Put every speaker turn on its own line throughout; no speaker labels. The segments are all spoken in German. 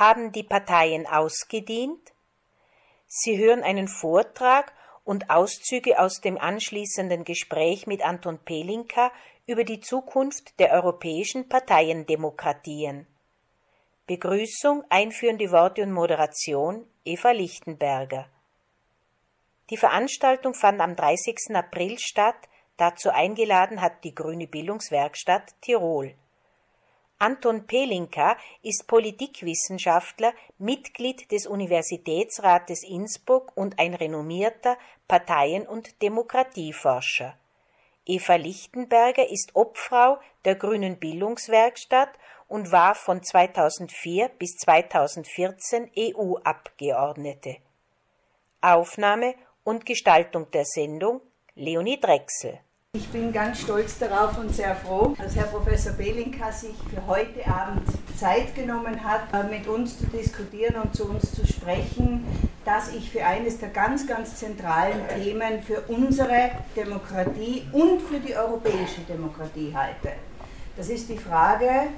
Haben die Parteien ausgedient? Sie hören einen Vortrag und Auszüge aus dem anschließenden Gespräch mit Anton Pelinka über die Zukunft der europäischen Parteiendemokratien. Begrüßung, einführende Worte und Moderation Eva Lichtenberger. Die Veranstaltung fand am 30. April statt, dazu eingeladen hat die Grüne Bildungswerkstatt Tirol. Anton Pelinka ist Politikwissenschaftler, Mitglied des Universitätsrates Innsbruck und ein renommierter Parteien- und Demokratieforscher. Eva Lichtenberger ist Obfrau der Grünen Bildungswerkstatt und war von 2004 bis 2014 EU-Abgeordnete. Aufnahme und Gestaltung der Sendung Leonie Drechsel.
Ich bin ganz stolz darauf und sehr froh, dass Herr Professor Belinka sich für heute Abend Zeit genommen hat, äh, mit uns zu diskutieren und zu uns zu sprechen, das ich für eines der ganz, ganz zentralen Themen für unsere Demokratie und für die europäische Demokratie halte. Das ist die Frage,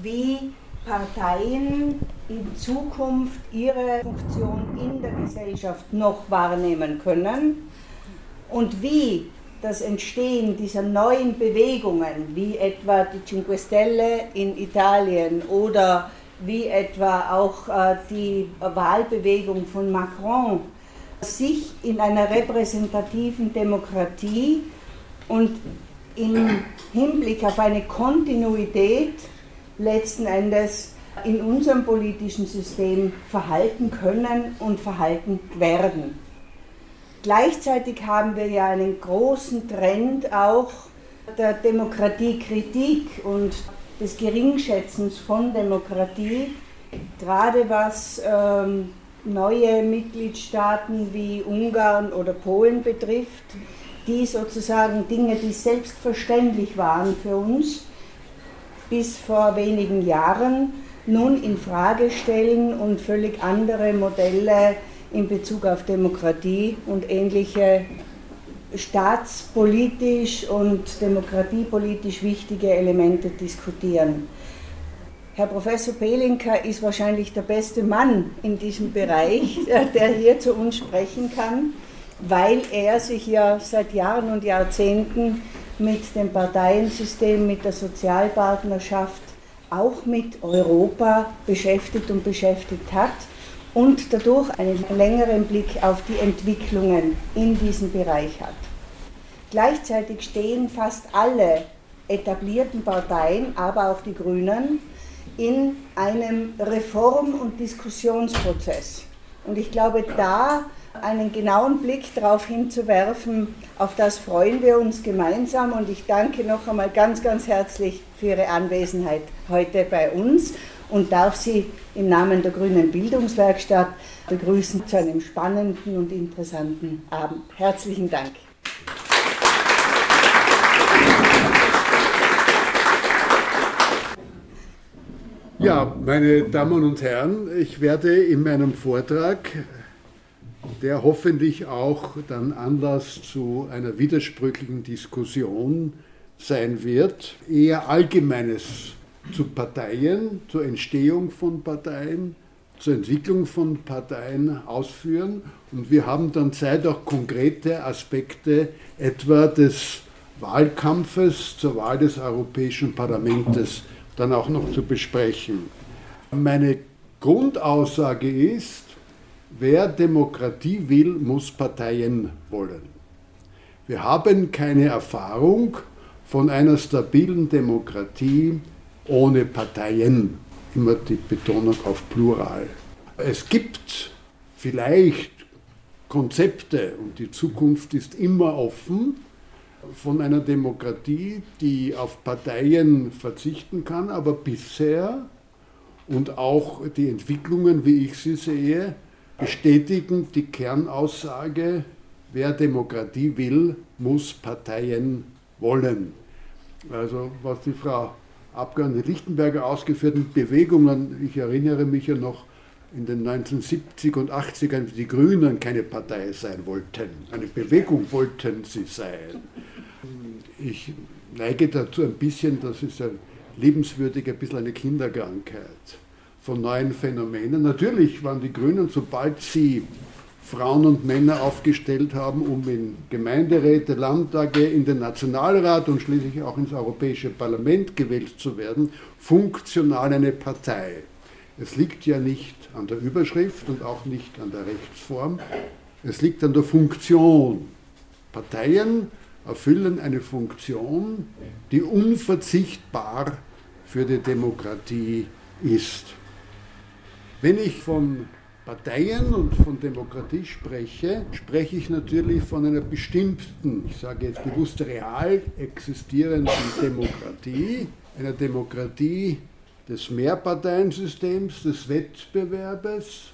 wie Parteien in Zukunft ihre Funktion in der Gesellschaft noch wahrnehmen können und wie das Entstehen dieser neuen Bewegungen, wie etwa die Cinque Stelle in Italien oder wie etwa auch äh, die Wahlbewegung von Macron, sich in einer repräsentativen Demokratie und im Hinblick auf eine Kontinuität letzten Endes in unserem politischen System verhalten können und verhalten werden. Gleichzeitig haben wir ja einen großen Trend auch der Demokratiekritik und des Geringschätzens von Demokratie, gerade was ähm, neue Mitgliedstaaten wie Ungarn oder Polen betrifft, die sozusagen Dinge, die selbstverständlich waren für uns bis vor wenigen Jahren, nun in Frage stellen und völlig andere Modelle in Bezug auf Demokratie und ähnliche staatspolitisch und demokratiepolitisch wichtige Elemente diskutieren. Herr Professor Pelinka ist wahrscheinlich der beste Mann in diesem Bereich, der hier zu uns sprechen kann, weil er sich ja seit Jahren und Jahrzehnten mit dem Parteiensystem, mit der Sozialpartnerschaft, auch mit Europa beschäftigt und beschäftigt hat und dadurch einen längeren Blick auf die Entwicklungen in diesem Bereich hat. Gleichzeitig stehen fast alle etablierten Parteien, aber auch die Grünen, in einem Reform- und Diskussionsprozess. Und ich glaube, da einen genauen Blick darauf hinzuwerfen, auf das freuen wir uns gemeinsam. Und ich danke noch einmal ganz, ganz herzlich für Ihre Anwesenheit heute bei uns und darf Sie im Namen der Grünen Bildungswerkstatt begrüßen zu einem spannenden und interessanten Abend. Herzlichen Dank.
Ja, meine Damen und Herren, ich werde in meinem Vortrag, der hoffentlich auch dann Anlass zu einer widersprüchlichen Diskussion sein wird, eher Allgemeines zu Parteien, zur Entstehung von Parteien, zur Entwicklung von Parteien ausführen. Und wir haben dann Zeit, auch konkrete Aspekte etwa des Wahlkampfes zur Wahl des Europäischen Parlaments dann auch noch zu besprechen. Meine Grundaussage ist, wer Demokratie will, muss Parteien wollen. Wir haben keine Erfahrung von einer stabilen Demokratie ohne Parteien. Immer die Betonung auf Plural. Es gibt vielleicht Konzepte und die Zukunft ist immer offen von einer Demokratie, die auf Parteien verzichten kann, aber bisher und auch die Entwicklungen, wie ich sie sehe, bestätigen die Kernaussage, wer Demokratie will, muss Parteien wollen. Also was die Frau Abgeordnete Lichtenberger ausgeführten Bewegungen, ich erinnere mich ja noch in den 1970 und 80ern, wie die Grünen keine Partei sein wollten. Eine Bewegung wollten sie sein. Ich neige dazu ein bisschen, das ist ein lebenswürdig, ein bisschen eine Kinderkrankheit. von neuen Phänomenen. Natürlich waren die Grünen, sobald sie Frauen und Männer aufgestellt haben, um in Gemeinderäte, Landtage, in den Nationalrat und schließlich auch ins Europäische Parlament gewählt zu werden, funktional eine Partei. Es liegt ja nicht an der Überschrift und auch nicht an der Rechtsform, es liegt an der Funktion. Parteien erfüllen eine Funktion, die unverzichtbar für die Demokratie ist. Wenn ich von Parteien und von Demokratie spreche, spreche ich natürlich von einer bestimmten, ich sage jetzt bewusst real existierenden Demokratie, einer Demokratie des Mehrparteiensystems, des Wettbewerbes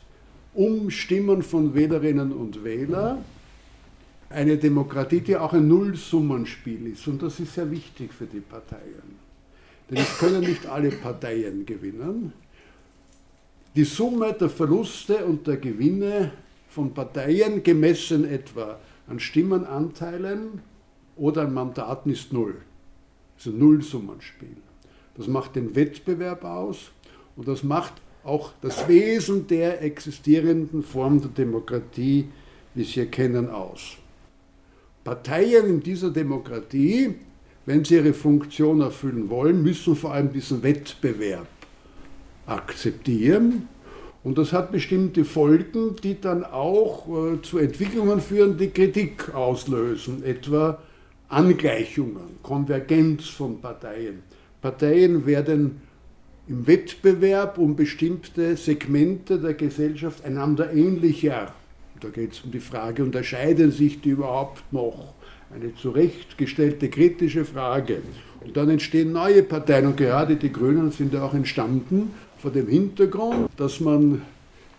um Stimmen von Wählerinnen und Wählern. Eine Demokratie, die auch ein Nullsummenspiel ist. Und das ist sehr wichtig für die Parteien. Denn es können nicht alle Parteien gewinnen die Summe der Verluste und der Gewinne von Parteien, gemessen etwa an Stimmenanteilen oder an Mandaten, ist null. Das ist ein Nullsummenspiel. Das macht den Wettbewerb aus und das macht auch das Wesen der existierenden Form der Demokratie, wie Sie hier kennen, aus. Parteien in dieser Demokratie, wenn sie ihre Funktion erfüllen wollen, müssen vor allem diesen Wettbewerb akzeptieren. Und das hat bestimmte Folgen, die dann auch äh, zu Entwicklungen führen, die Kritik auslösen, etwa Angleichungen, Konvergenz von Parteien. Parteien werden im Wettbewerb um bestimmte Segmente der Gesellschaft einander ähnlicher. Da geht es um die Frage, unterscheiden sich die überhaupt noch? Eine zurechtgestellte kritische Frage. Und dann entstehen neue Parteien und gerade die Grünen sind ja auch entstanden vor dem Hintergrund, dass man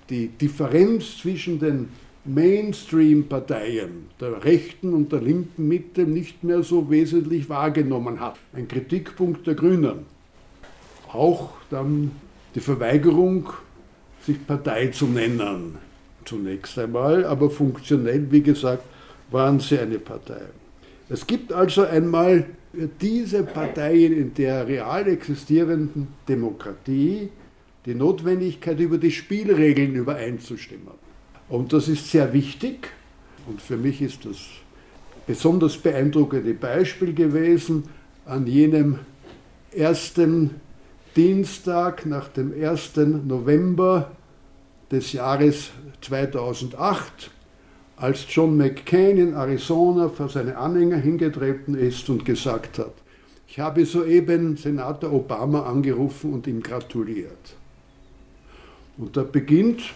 die Differenz zwischen den Mainstream-Parteien der rechten und der linken Mitte nicht mehr so wesentlich wahrgenommen hat. Ein Kritikpunkt der Grünen. Auch dann die Verweigerung, sich Partei zu nennen, zunächst einmal, aber funktionell, wie gesagt, waren sie eine Partei. Es gibt also einmal diese Parteien in der real existierenden Demokratie die Notwendigkeit, über die Spielregeln übereinzustimmen. Und das ist sehr wichtig. Und für mich ist das besonders beeindruckende Beispiel gewesen an jenem ersten Dienstag nach dem 1. November des Jahres 2008, als John McCain in Arizona vor seine Anhänger hingetreten ist und gesagt hat, ich habe soeben Senator Obama angerufen und ihm gratuliert. Und da beginnt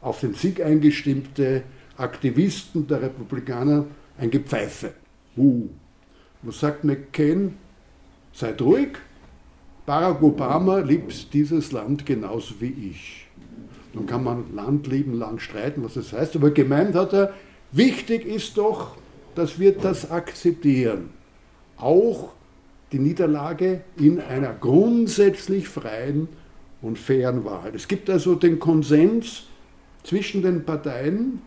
auf den Sieg eingestimmte Aktivisten der Republikaner ein Gepfeife. Uh. Was sagt McCain? Seid ruhig. Barack Obama liebt dieses Land genauso wie ich. Nun kann man Land lieben, lang streiten, was das heißt, aber gemeint hat er, wichtig ist doch, dass wir das akzeptieren. Auch die Niederlage in einer grundsätzlich freien und fairen Wahl. Es gibt also den Konsens zwischen den Parteien,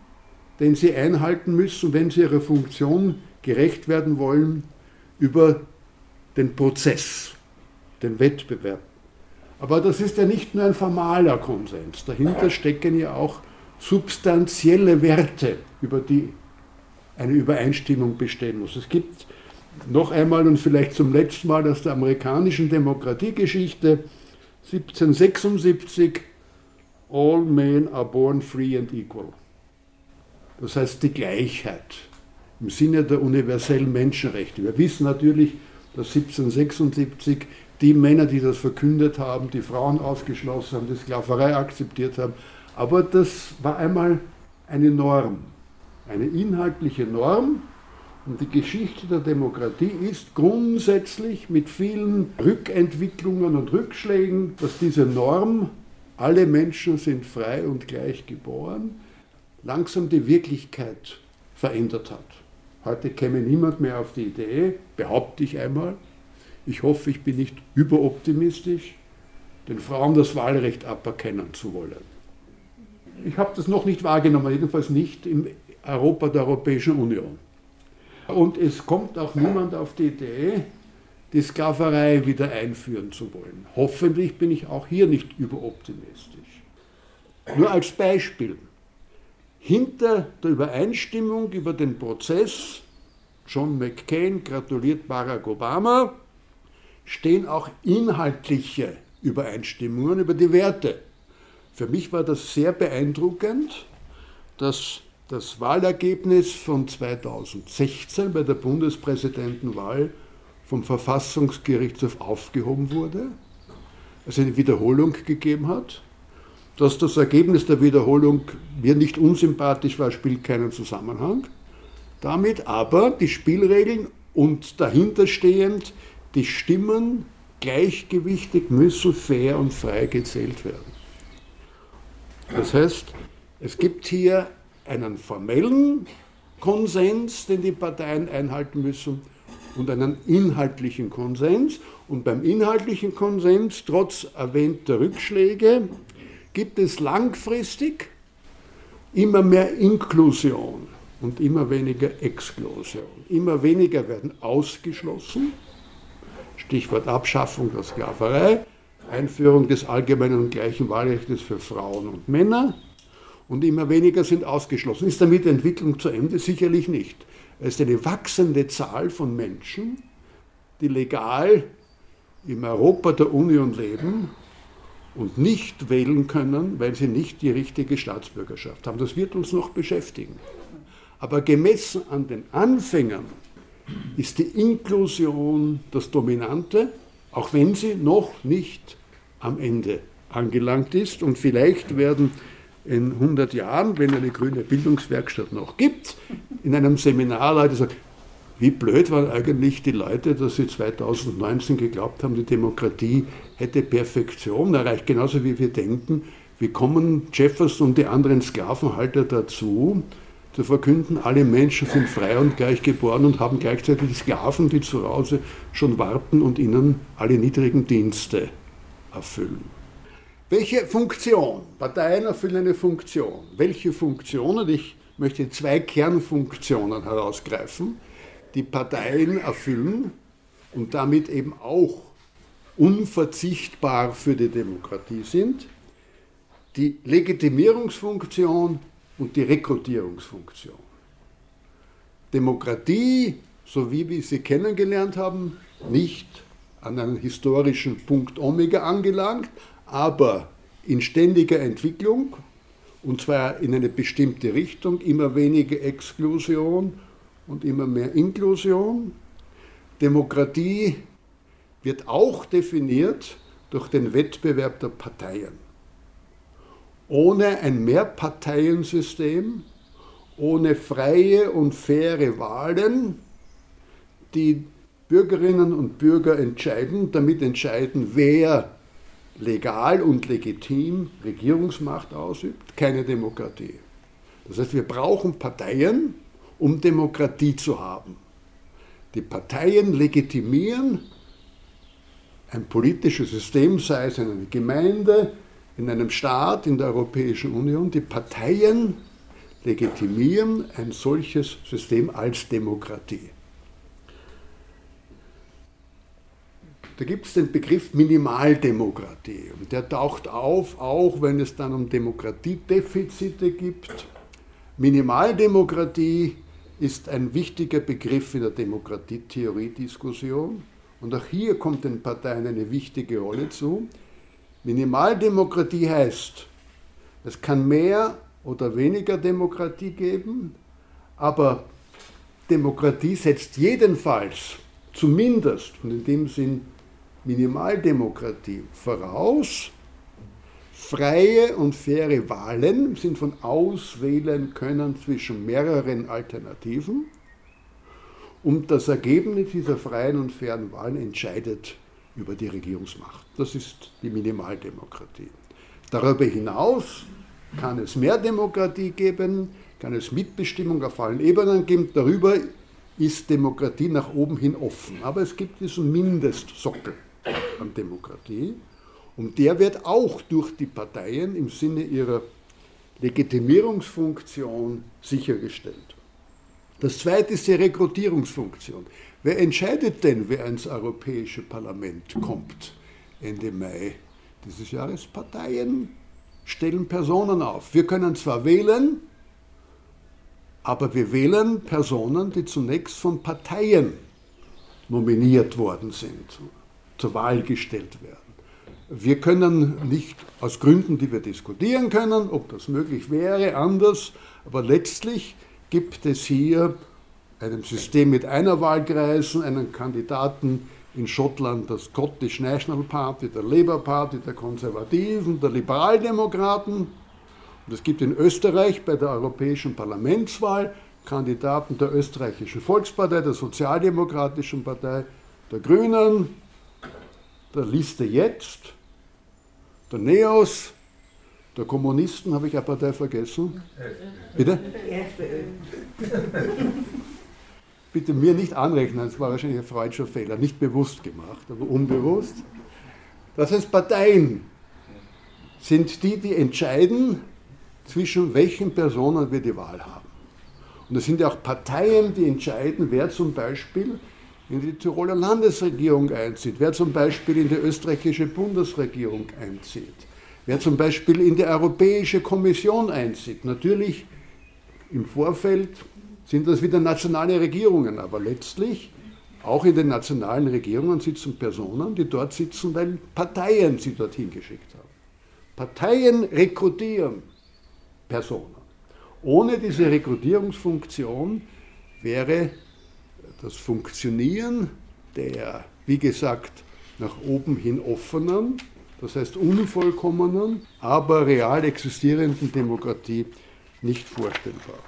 den sie einhalten müssen, wenn sie ihrer Funktion gerecht werden wollen, über den Prozess, den Wettbewerb. Aber das ist ja nicht nur ein formaler Konsens. Dahinter stecken ja auch substanzielle Werte, über die eine Übereinstimmung bestehen muss. Es gibt noch einmal und vielleicht zum letzten Mal aus der amerikanischen Demokratiegeschichte 1776, All men are born free and equal. Das heißt die Gleichheit im Sinne der universellen Menschenrechte. Wir wissen natürlich, dass 1776 die Männer, die das verkündet haben, die Frauen ausgeschlossen haben, die Sklaverei akzeptiert haben. Aber das war einmal eine Norm, eine inhaltliche Norm, und die Geschichte der Demokratie ist grundsätzlich mit vielen Rückentwicklungen und Rückschlägen, dass diese Norm, alle Menschen sind frei und gleich geboren, langsam die Wirklichkeit verändert hat. Heute käme niemand mehr auf die Idee, behaupte ich einmal, ich hoffe, ich bin nicht überoptimistisch, den Frauen das Wahlrecht aberkennen zu wollen. Ich habe das noch nicht wahrgenommen, jedenfalls nicht im Europa der Europäischen Union. Und es kommt auch niemand auf die Idee, die Sklaverei wieder einführen zu wollen. Hoffentlich bin ich auch hier nicht überoptimistisch. Nur als Beispiel. Hinter der Übereinstimmung über den Prozess, John McCain gratuliert Barack Obama, stehen auch inhaltliche Übereinstimmungen über die Werte. Für mich war das sehr beeindruckend, dass das Wahlergebnis von 2016 bei der Bundespräsidentenwahl vom Verfassungsgerichtshof aufgehoben wurde, es eine Wiederholung gegeben hat. Dass das Ergebnis der Wiederholung mir nicht unsympathisch war, spielt keinen Zusammenhang damit, aber die Spielregeln und dahinterstehend die Stimmen gleichgewichtig müssen fair und frei gezählt werden. Das heißt, es gibt hier einen formellen Konsens, den die Parteien einhalten müssen, und einen inhaltlichen Konsens. Und beim inhaltlichen Konsens, trotz erwähnter Rückschläge, gibt es langfristig immer mehr Inklusion und immer weniger Exklusion. Immer weniger werden ausgeschlossen Stichwort Abschaffung der Sklaverei, Einführung des allgemeinen und gleichen Wahlrechts für Frauen und Männer und immer weniger sind ausgeschlossen. Ist damit die Entwicklung zu Ende? Sicherlich nicht. Es ist eine wachsende Zahl von Menschen, die legal im Europa der Union leben und nicht wählen können, weil sie nicht die richtige Staatsbürgerschaft haben. Das wird uns noch beschäftigen. Aber gemessen an den Anfängern ist die Inklusion das Dominante, auch wenn sie noch nicht am Ende angelangt ist. Und vielleicht werden in 100 Jahren, wenn eine grüne Bildungswerkstatt noch gibt, in einem Seminar Leute sagen, wie blöd waren eigentlich die Leute, dass sie 2019 geglaubt haben, die Demokratie hätte Perfektion erreicht, genauso wie wir denken, wie kommen Jefferson und die anderen Sklavenhalter dazu, zu verkünden, alle Menschen sind frei und gleich geboren und haben gleichzeitig Sklaven, die zu Hause schon warten und ihnen alle niedrigen Dienste erfüllen. Welche Funktion? Parteien erfüllen eine Funktion. Welche Funktionen? Ich möchte zwei Kernfunktionen herausgreifen, die Parteien erfüllen und damit eben auch unverzichtbar für die Demokratie sind. Die Legitimierungsfunktion und die Rekrutierungsfunktion. Demokratie, so wie wir sie kennengelernt haben, nicht an einen historischen Punkt Omega angelangt, aber in ständiger Entwicklung, und zwar in eine bestimmte Richtung, immer weniger Exklusion und immer mehr Inklusion. Demokratie wird auch definiert durch den Wettbewerb der Parteien ohne ein Mehrparteiensystem, ohne freie und faire Wahlen, die Bürgerinnen und Bürger entscheiden, damit entscheiden, wer legal und legitim Regierungsmacht ausübt, keine Demokratie. Das heißt, wir brauchen Parteien, um Demokratie zu haben. Die Parteien legitimieren ein politisches System, sei es eine Gemeinde, in einem Staat, in der Europäischen Union, die Parteien legitimieren ein solches System als Demokratie. Da gibt es den Begriff Minimaldemokratie und der taucht auf, auch wenn es dann um Demokratiedefizite gibt. Minimaldemokratie ist ein wichtiger Begriff in der Demokratietheorie-Diskussion und auch hier kommt den Parteien eine wichtige Rolle zu. Minimaldemokratie heißt, es kann mehr oder weniger Demokratie geben, aber Demokratie setzt jedenfalls zumindest, und in dem Sinn Minimaldemokratie, voraus, freie und faire Wahlen im Sinn von auswählen können zwischen mehreren Alternativen und das Ergebnis dieser freien und fairen Wahlen entscheidet über die Regierungsmacht. Das ist die Minimaldemokratie. Darüber hinaus kann es mehr Demokratie geben, kann es Mitbestimmung auf allen Ebenen geben. Darüber ist Demokratie nach oben hin offen. Aber es gibt diesen Mindestsockel an Demokratie und der wird auch durch die Parteien im Sinne ihrer Legitimierungsfunktion sichergestellt. Das zweite ist die Rekrutierungsfunktion. Wer entscheidet denn, wer ins Europäische Parlament kommt Ende Mai dieses Jahres? Parteien stellen Personen auf. Wir können zwar wählen, aber wir wählen Personen, die zunächst von Parteien nominiert worden sind, zur Wahl gestellt werden. Wir können nicht aus Gründen, die wir diskutieren können, ob das möglich wäre, anders, aber letztlich gibt es hier einem System mit einer Wahlkreisen, einen Kandidaten in Schottland, das Scottish National Party, der Labour Party, der Konservativen, der Liberaldemokraten. Und es gibt in Österreich bei der Europäischen Parlamentswahl Kandidaten der Österreichischen Volkspartei, der Sozialdemokratischen Partei, der Grünen, der Liste Jetzt, der NEOS, der Kommunisten, habe ich eine Partei vergessen? Bitte? Bitte mir nicht anrechnen, das war wahrscheinlich ein freudscher Fehler, nicht bewusst gemacht, aber unbewusst. Das heißt, Parteien sind die, die entscheiden, zwischen welchen Personen wir die Wahl haben. Und es sind ja auch Parteien, die entscheiden, wer zum Beispiel in die Tiroler Landesregierung einzieht, wer zum Beispiel in die österreichische Bundesregierung einzieht, wer zum Beispiel in die Europäische Kommission einzieht. Natürlich im Vorfeld sind das wieder nationale Regierungen, aber letztlich auch in den nationalen Regierungen sitzen Personen, die dort sitzen, weil Parteien sie dorthin geschickt haben. Parteien rekrutieren Personen. Ohne diese Rekrutierungsfunktion wäre das Funktionieren der, wie gesagt, nach oben hin offenen, das heißt unvollkommenen, aber real existierenden Demokratie nicht vorstellbar.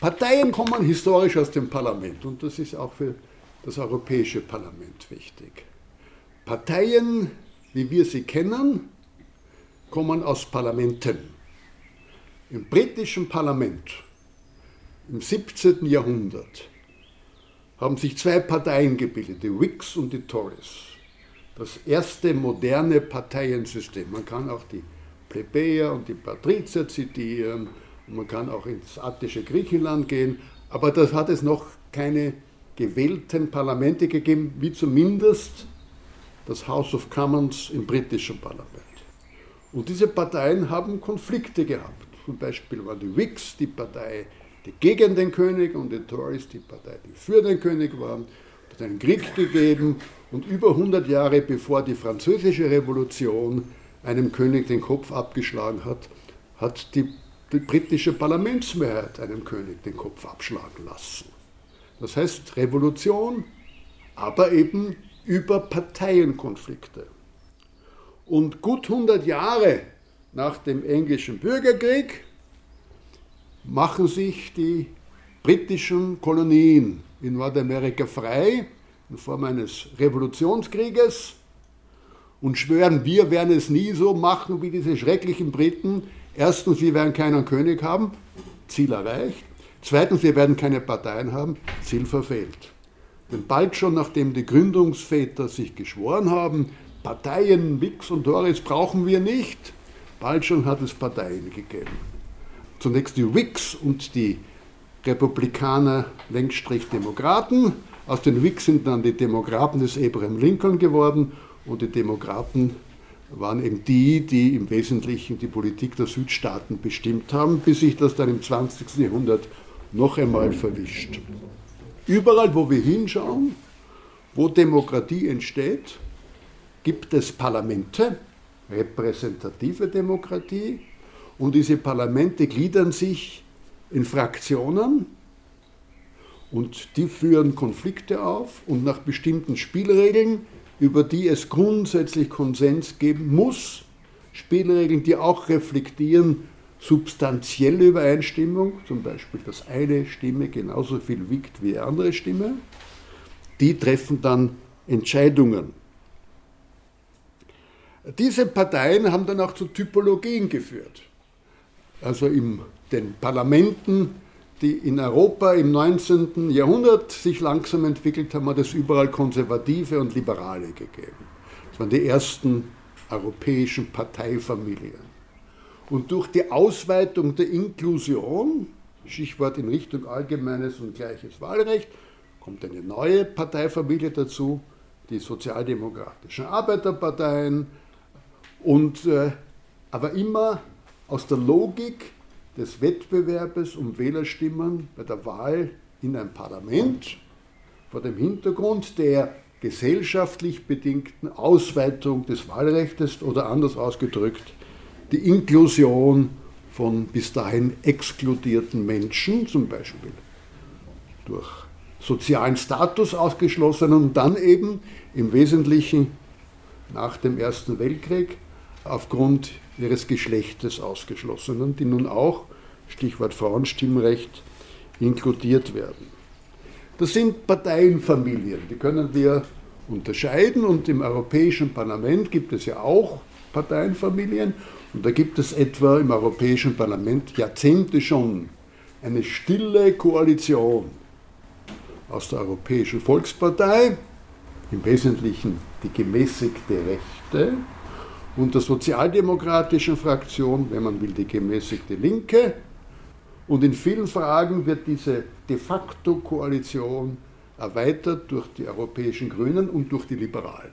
Parteien kommen historisch aus dem Parlament und das ist auch für das Europäische Parlament wichtig. Parteien, wie wir sie kennen, kommen aus Parlamenten. Im britischen Parlament im 17. Jahrhundert haben sich zwei Parteien gebildet, die Whigs und die Tories. Das erste moderne Parteiensystem. Man kann auch die Plebejer und die Patrizier zitieren man kann auch ins attische Griechenland gehen, aber das hat es noch keine gewählten Parlamente gegeben, wie zumindest das House of Commons im britischen Parlament. Und diese Parteien haben Konflikte gehabt. Zum Beispiel war die Whigs die Partei, gegen den König und die Tories die Partei, die für den König waren. Es hat einen Krieg gegeben und über 100 Jahre bevor die französische Revolution einem König den Kopf abgeschlagen hat, hat die, die britische Parlamentsmehrheit einem König den Kopf abschlagen lassen. Das heißt Revolution, aber eben über Parteienkonflikte. Und gut 100 Jahre nach dem englischen Bürgerkrieg machen sich die britischen Kolonien in Nordamerika frei in Form eines Revolutionskrieges und schwören, wir werden es nie so machen wie diese schrecklichen Briten. Erstens, wir werden keinen König haben, Ziel erreicht. Zweitens, wir werden keine Parteien haben, Ziel verfehlt. Denn bald schon nachdem die Gründungsväter sich geschworen haben, Parteien, Wix und Doris brauchen wir nicht, bald schon hat es Parteien gegeben. Zunächst die Whigs und die Republikaner, Längsstrich Demokraten. Aus den Whigs sind dann die Demokraten des Abraham Lincoln geworden und die Demokraten waren eben die, die im Wesentlichen die Politik der Südstaaten bestimmt haben, bis sich das dann im 20. Jahrhundert noch einmal verwischt. Überall, wo wir hinschauen, wo Demokratie entsteht, gibt es Parlamente, repräsentative Demokratie, und diese Parlamente gliedern sich in Fraktionen und die führen Konflikte auf und nach bestimmten Spielregeln über die es grundsätzlich Konsens geben muss, Spielregeln, die auch reflektieren substanzielle Übereinstimmung, zum Beispiel, dass eine Stimme genauso viel wiegt wie die andere Stimme, die treffen dann Entscheidungen. Diese Parteien haben dann auch zu Typologien geführt. Also in den Parlamenten die in Europa im 19. Jahrhundert sich langsam entwickelt haben, hat es überall Konservative und Liberale gegeben. Das waren die ersten europäischen Parteifamilien. Und durch die Ausweitung der Inklusion, Stichwort in Richtung allgemeines und gleiches Wahlrecht, kommt eine neue Parteifamilie dazu, die sozialdemokratischen Arbeiterparteien, und, äh, aber immer aus der Logik des Wettbewerbes um Wählerstimmen bei der Wahl in ein Parlament vor dem Hintergrund der gesellschaftlich bedingten Ausweitung des Wahlrechts oder anders ausgedrückt die Inklusion von bis dahin exkludierten Menschen, zum Beispiel durch sozialen Status ausgeschlossenen und dann eben im Wesentlichen nach dem Ersten Weltkrieg aufgrund ihres Geschlechtes ausgeschlossenen, die nun auch, Stichwort Frauenstimmrecht, inkludiert werden. Das sind Parteienfamilien, die können wir unterscheiden und im Europäischen Parlament gibt es ja auch Parteienfamilien und da gibt es etwa im Europäischen Parlament Jahrzehnte schon eine stille Koalition aus der Europäischen Volkspartei, im Wesentlichen die gemäßigte Rechte, und der sozialdemokratischen Fraktion, wenn man will, die gemäßigte Linke. Und in vielen Fragen wird diese de facto Koalition erweitert durch die europäischen Grünen und durch die Liberalen.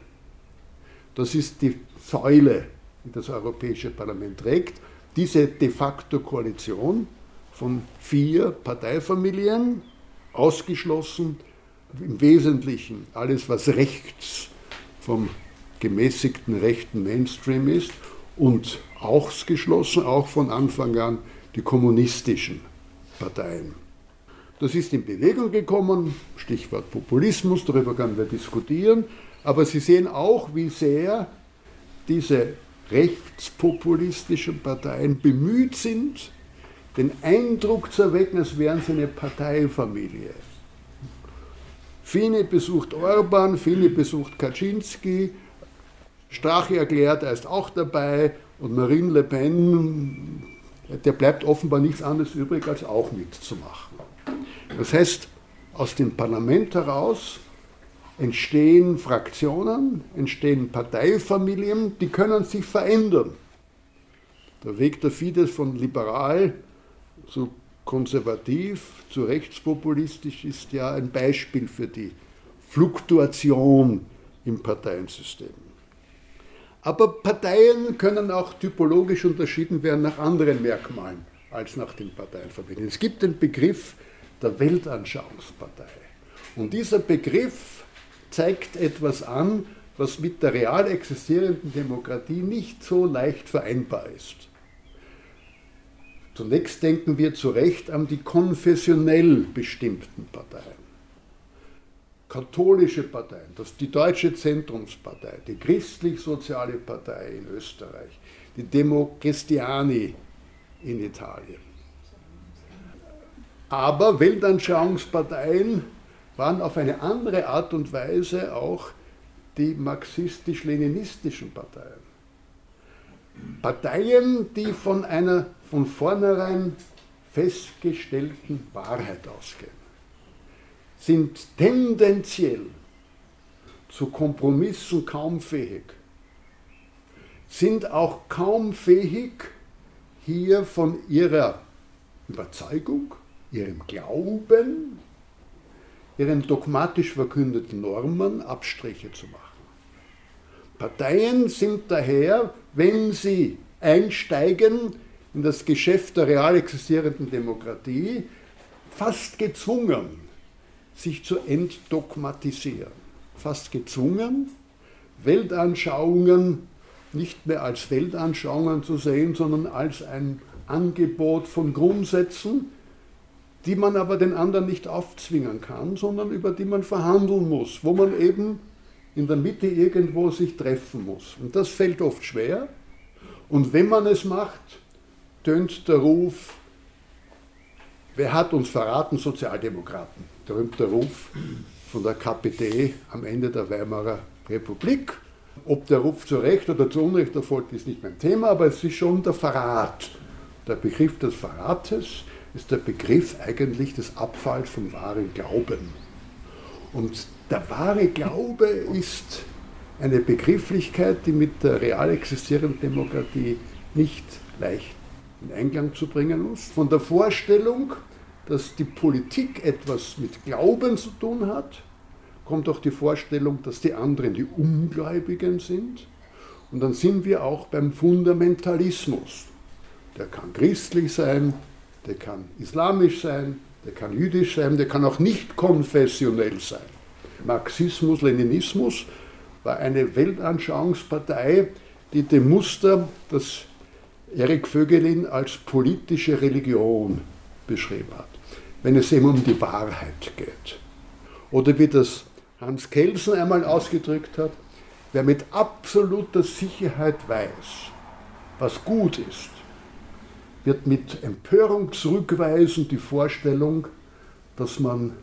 Das ist die Säule, die das Europäische Parlament trägt. Diese de facto Koalition von vier Parteifamilien, ausgeschlossen im Wesentlichen alles, was rechts vom gemäßigten rechten Mainstream ist und ausgeschlossen auch von Anfang an die kommunistischen Parteien. Das ist in Bewegung gekommen, Stichwort Populismus, darüber können wir diskutieren, aber Sie sehen auch, wie sehr diese rechtspopulistischen Parteien bemüht sind, den Eindruck zu erwecken, als wären sie eine Parteifamilie. Fine besucht Orban, Fine besucht Kaczynski, Strache erklärt, er ist auch dabei und Marine Le Pen, der bleibt offenbar nichts anderes übrig, als auch mitzumachen. Das heißt, aus dem Parlament heraus entstehen Fraktionen, entstehen Parteifamilien, die können sich verändern. Der Weg der Fidesz von liberal zu konservativ zu rechtspopulistisch ist ja ein Beispiel für die Fluktuation im Parteiensystem. Aber Parteien können auch typologisch unterschieden werden nach anderen Merkmalen als nach den Parteienverbindungen. Es gibt den Begriff der Weltanschauungspartei. Und dieser Begriff zeigt etwas an, was mit der real existierenden Demokratie nicht so leicht vereinbar ist. Zunächst denken wir zu Recht an die konfessionell bestimmten Parteien katholische Parteien, das die Deutsche Zentrumspartei, die Christlich-Soziale Partei in Österreich, die Demo Cristiani in Italien. Aber Weltanschauungsparteien waren auf eine andere Art und Weise auch die marxistisch-leninistischen Parteien. Parteien, die von einer von vornherein festgestellten Wahrheit ausgehen sind tendenziell zu Kompromissen kaum fähig, sind auch kaum fähig, hier von ihrer Überzeugung, ihrem Glauben, ihren dogmatisch verkündeten Normen Abstriche zu machen. Parteien sind daher, wenn sie einsteigen in das Geschäft der real existierenden Demokratie, fast gezwungen, sich zu entdogmatisieren. Fast gezwungen, Weltanschauungen nicht mehr als Weltanschauungen zu sehen, sondern als ein Angebot von Grundsätzen, die man aber den anderen nicht aufzwingen kann, sondern über die man verhandeln muss, wo man eben in der Mitte irgendwo sich treffen muss. Und das fällt oft schwer. Und wenn man es macht, tönt der Ruf, wer hat uns verraten? Sozialdemokraten berühmter Ruf von der KPD am Ende der Weimarer Republik. Ob der Ruf zu Recht oder zu Unrecht erfolgt, ist nicht mein Thema, aber es ist schon der Verrat. Der Begriff des Verrates ist der Begriff eigentlich des Abfalls vom wahren Glauben. Und der wahre Glaube ist eine Begrifflichkeit, die mit der real existierenden Demokratie nicht leicht in Einklang zu bringen ist. Von der Vorstellung, dass die Politik etwas mit Glauben zu tun hat, kommt auch die Vorstellung, dass die anderen die Ungläubigen sind. Und dann sind wir auch beim Fundamentalismus. Der kann christlich sein, der kann islamisch sein, der kann jüdisch sein, der kann auch nicht konfessionell sein. Marxismus, Leninismus war eine Weltanschauungspartei, die dem Muster, das Erik Vögelin als politische Religion beschrieben hat, wenn es eben um die Wahrheit geht. Oder wie das Hans Kelsen einmal ausgedrückt hat, wer mit absoluter Sicherheit weiß, was gut ist, wird mit Empörung zurückweisen die Vorstellung, dass man,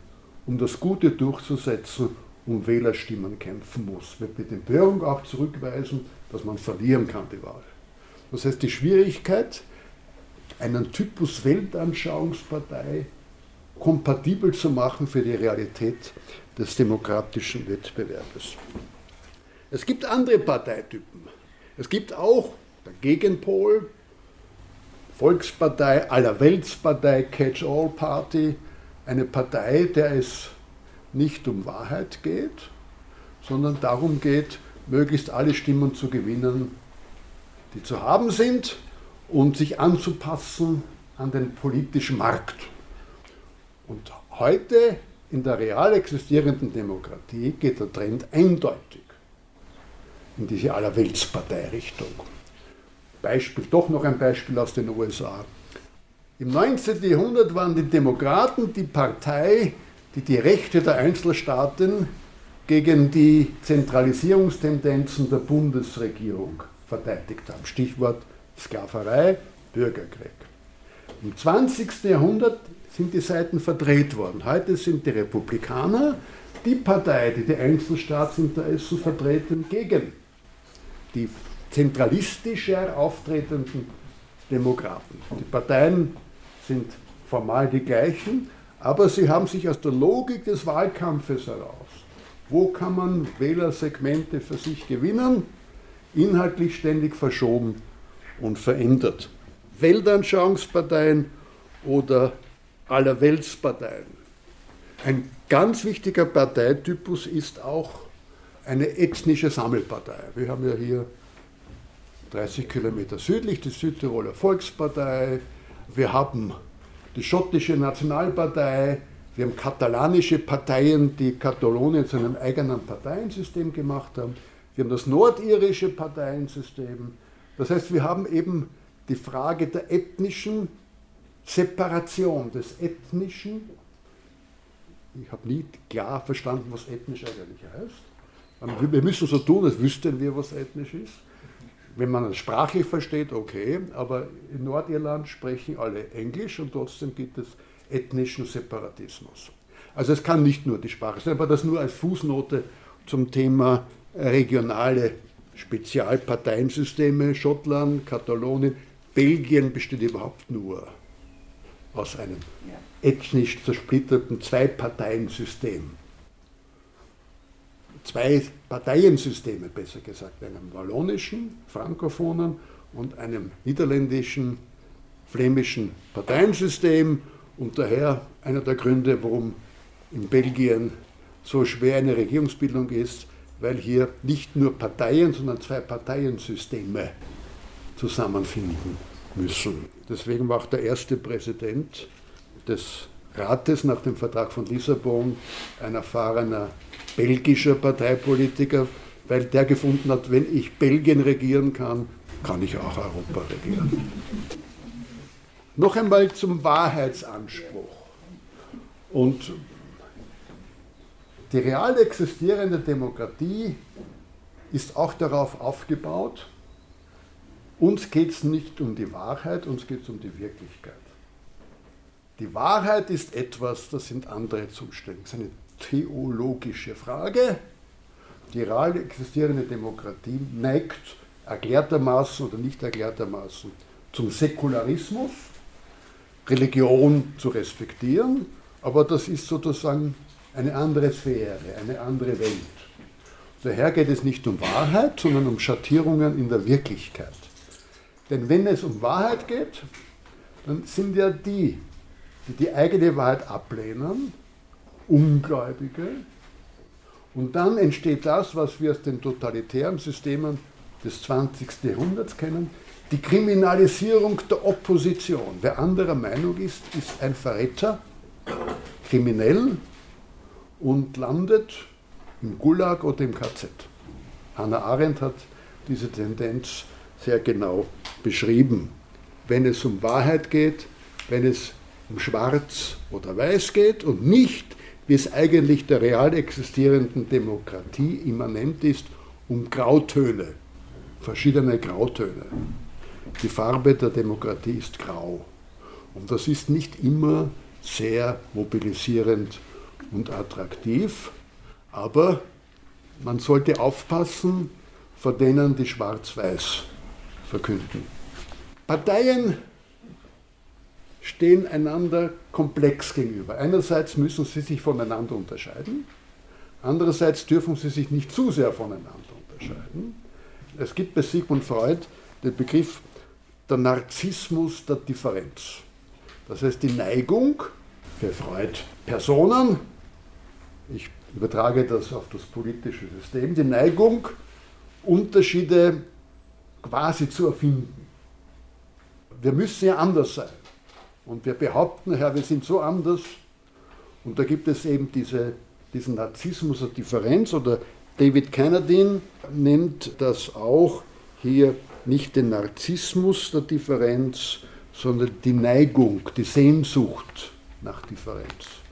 um das Gute durchzusetzen, um Wählerstimmen kämpfen muss. Wird mit Empörung auch zurückweisen, dass man verlieren kann die Wahl. Das heißt, die Schwierigkeit, einen Typus Weltanschauungspartei kompatibel zu machen für die Realität des demokratischen Wettbewerbes. Es gibt andere Parteitypen. Es gibt auch der Gegenpol, Volkspartei, Allerweltspartei, Catch-all-Party, eine Partei, der es nicht um Wahrheit geht, sondern darum geht, möglichst alle Stimmen zu gewinnen, die zu haben sind und sich anzupassen an den politischen Markt. Und heute in der real existierenden Demokratie geht der Trend eindeutig in diese Allerweltspartei-Richtung. Beispiel, doch noch ein Beispiel aus den USA. Im 19. Jahrhundert waren die Demokraten die Partei, die die Rechte der Einzelstaaten gegen die Zentralisierungstendenzen der Bundesregierung verteidigt haben. Stichwort Sklaverei, Bürgerkrieg. Im 20. Jahrhundert sind die Seiten verdreht worden. Heute sind die Republikaner die Partei, die die Einzelstaatsinteressen vertreten, gegen die zentralistischer auftretenden Demokraten. Die Parteien sind formal die gleichen, aber sie haben sich aus der Logik des Wahlkampfes heraus, wo kann man Wählersegmente für sich gewinnen, inhaltlich ständig verschoben und verändert. Weltanschauungsparteien oder Allerweltsparteien. Ein ganz wichtiger Parteitypus ist auch eine ethnische Sammelpartei. Wir haben ja hier 30 Kilometer südlich die Südtiroler Volkspartei, wir haben die schottische Nationalpartei, wir haben katalanische Parteien, die Katalonien zu einem eigenen Parteiensystem gemacht haben. Wir haben das nordirische Parteiensystem. Das heißt, wir haben eben die Frage der ethnischen Separation, des ethnischen. Ich habe nie klar verstanden, was ethnisch eigentlich heißt. Wir müssen so tun, als wüssten wir, was ethnisch ist. Wenn man es sprachlich versteht, okay, aber in Nordirland sprechen alle Englisch und trotzdem gibt es ethnischen Separatismus. Also es kann nicht nur die Sprache sein, aber das nur als Fußnote zum Thema regionale Spezialparteiensysteme. Schottland, Katalonien, Belgien besteht überhaupt nur aus einem ethnisch zersplitterten Zwei-Parteien-System. Zwei Parteiensysteme, besser gesagt, einem wallonischen, frankophonen und einem niederländischen, flämischen Parteiensystem und daher einer der Gründe, warum in Belgien so schwer eine Regierungsbildung ist, weil hier nicht nur Parteien, sondern zwei Parteiensysteme zusammenfinden müssen. Deswegen war auch der erste Präsident des Rates nach dem Vertrag von Lissabon ein erfahrener belgischer Parteipolitiker, weil der gefunden hat, wenn ich Belgien regieren kann, kann ich auch Europa regieren. Noch einmal zum Wahrheitsanspruch. Und die real existierende Demokratie ist auch darauf aufgebaut, uns geht es nicht um die Wahrheit, uns geht es um die Wirklichkeit. Die Wahrheit ist etwas, das sind andere Zustände. Das ist eine theologische Frage. Die real existierende Demokratie neigt erklärtermaßen oder nicht erklärtermaßen zum Säkularismus, Religion zu respektieren, aber das ist sozusagen eine andere Sphäre, eine andere Welt. Daher geht es nicht um Wahrheit, sondern um Schattierungen in der Wirklichkeit. Denn wenn es um Wahrheit geht, dann sind ja die, die die eigene Wahrheit ablehnen, Ungläubige. Und dann entsteht das, was wir aus den totalitären Systemen des 20. Jahrhunderts kennen, die Kriminalisierung der Opposition. Wer anderer Meinung ist, ist ein Verräter, kriminell und landet im Gulag oder im KZ. Hannah Arendt hat diese Tendenz sehr genau beschrieben. Wenn es um Wahrheit geht, wenn es um Schwarz oder Weiß geht und nicht, wie es eigentlich der real existierenden Demokratie immanent ist, um Grautöne, verschiedene Grautöne. Die Farbe der Demokratie ist grau. Und das ist nicht immer sehr mobilisierend und attraktiv, aber man sollte aufpassen vor denen, die schwarz-weiß verkünden. Parteien stehen einander komplex gegenüber. Einerseits müssen sie sich voneinander unterscheiden, andererseits dürfen sie sich nicht zu sehr voneinander unterscheiden. Es gibt bei Sigmund Freud den Begriff der Narzissmus der Differenz. Das heißt die Neigung für Freud Personen, ich übertrage das auf das politische System, die Neigung, Unterschiede quasi zu erfinden. Wir müssen ja anders sein. Und wir behaupten, Herr, wir sind so anders. Und da gibt es eben diese, diesen Narzissmus der Differenz oder David Kennedy nennt das auch hier nicht den Narzissmus der Differenz, sondern die Neigung, die Sehnsucht nach Differenz.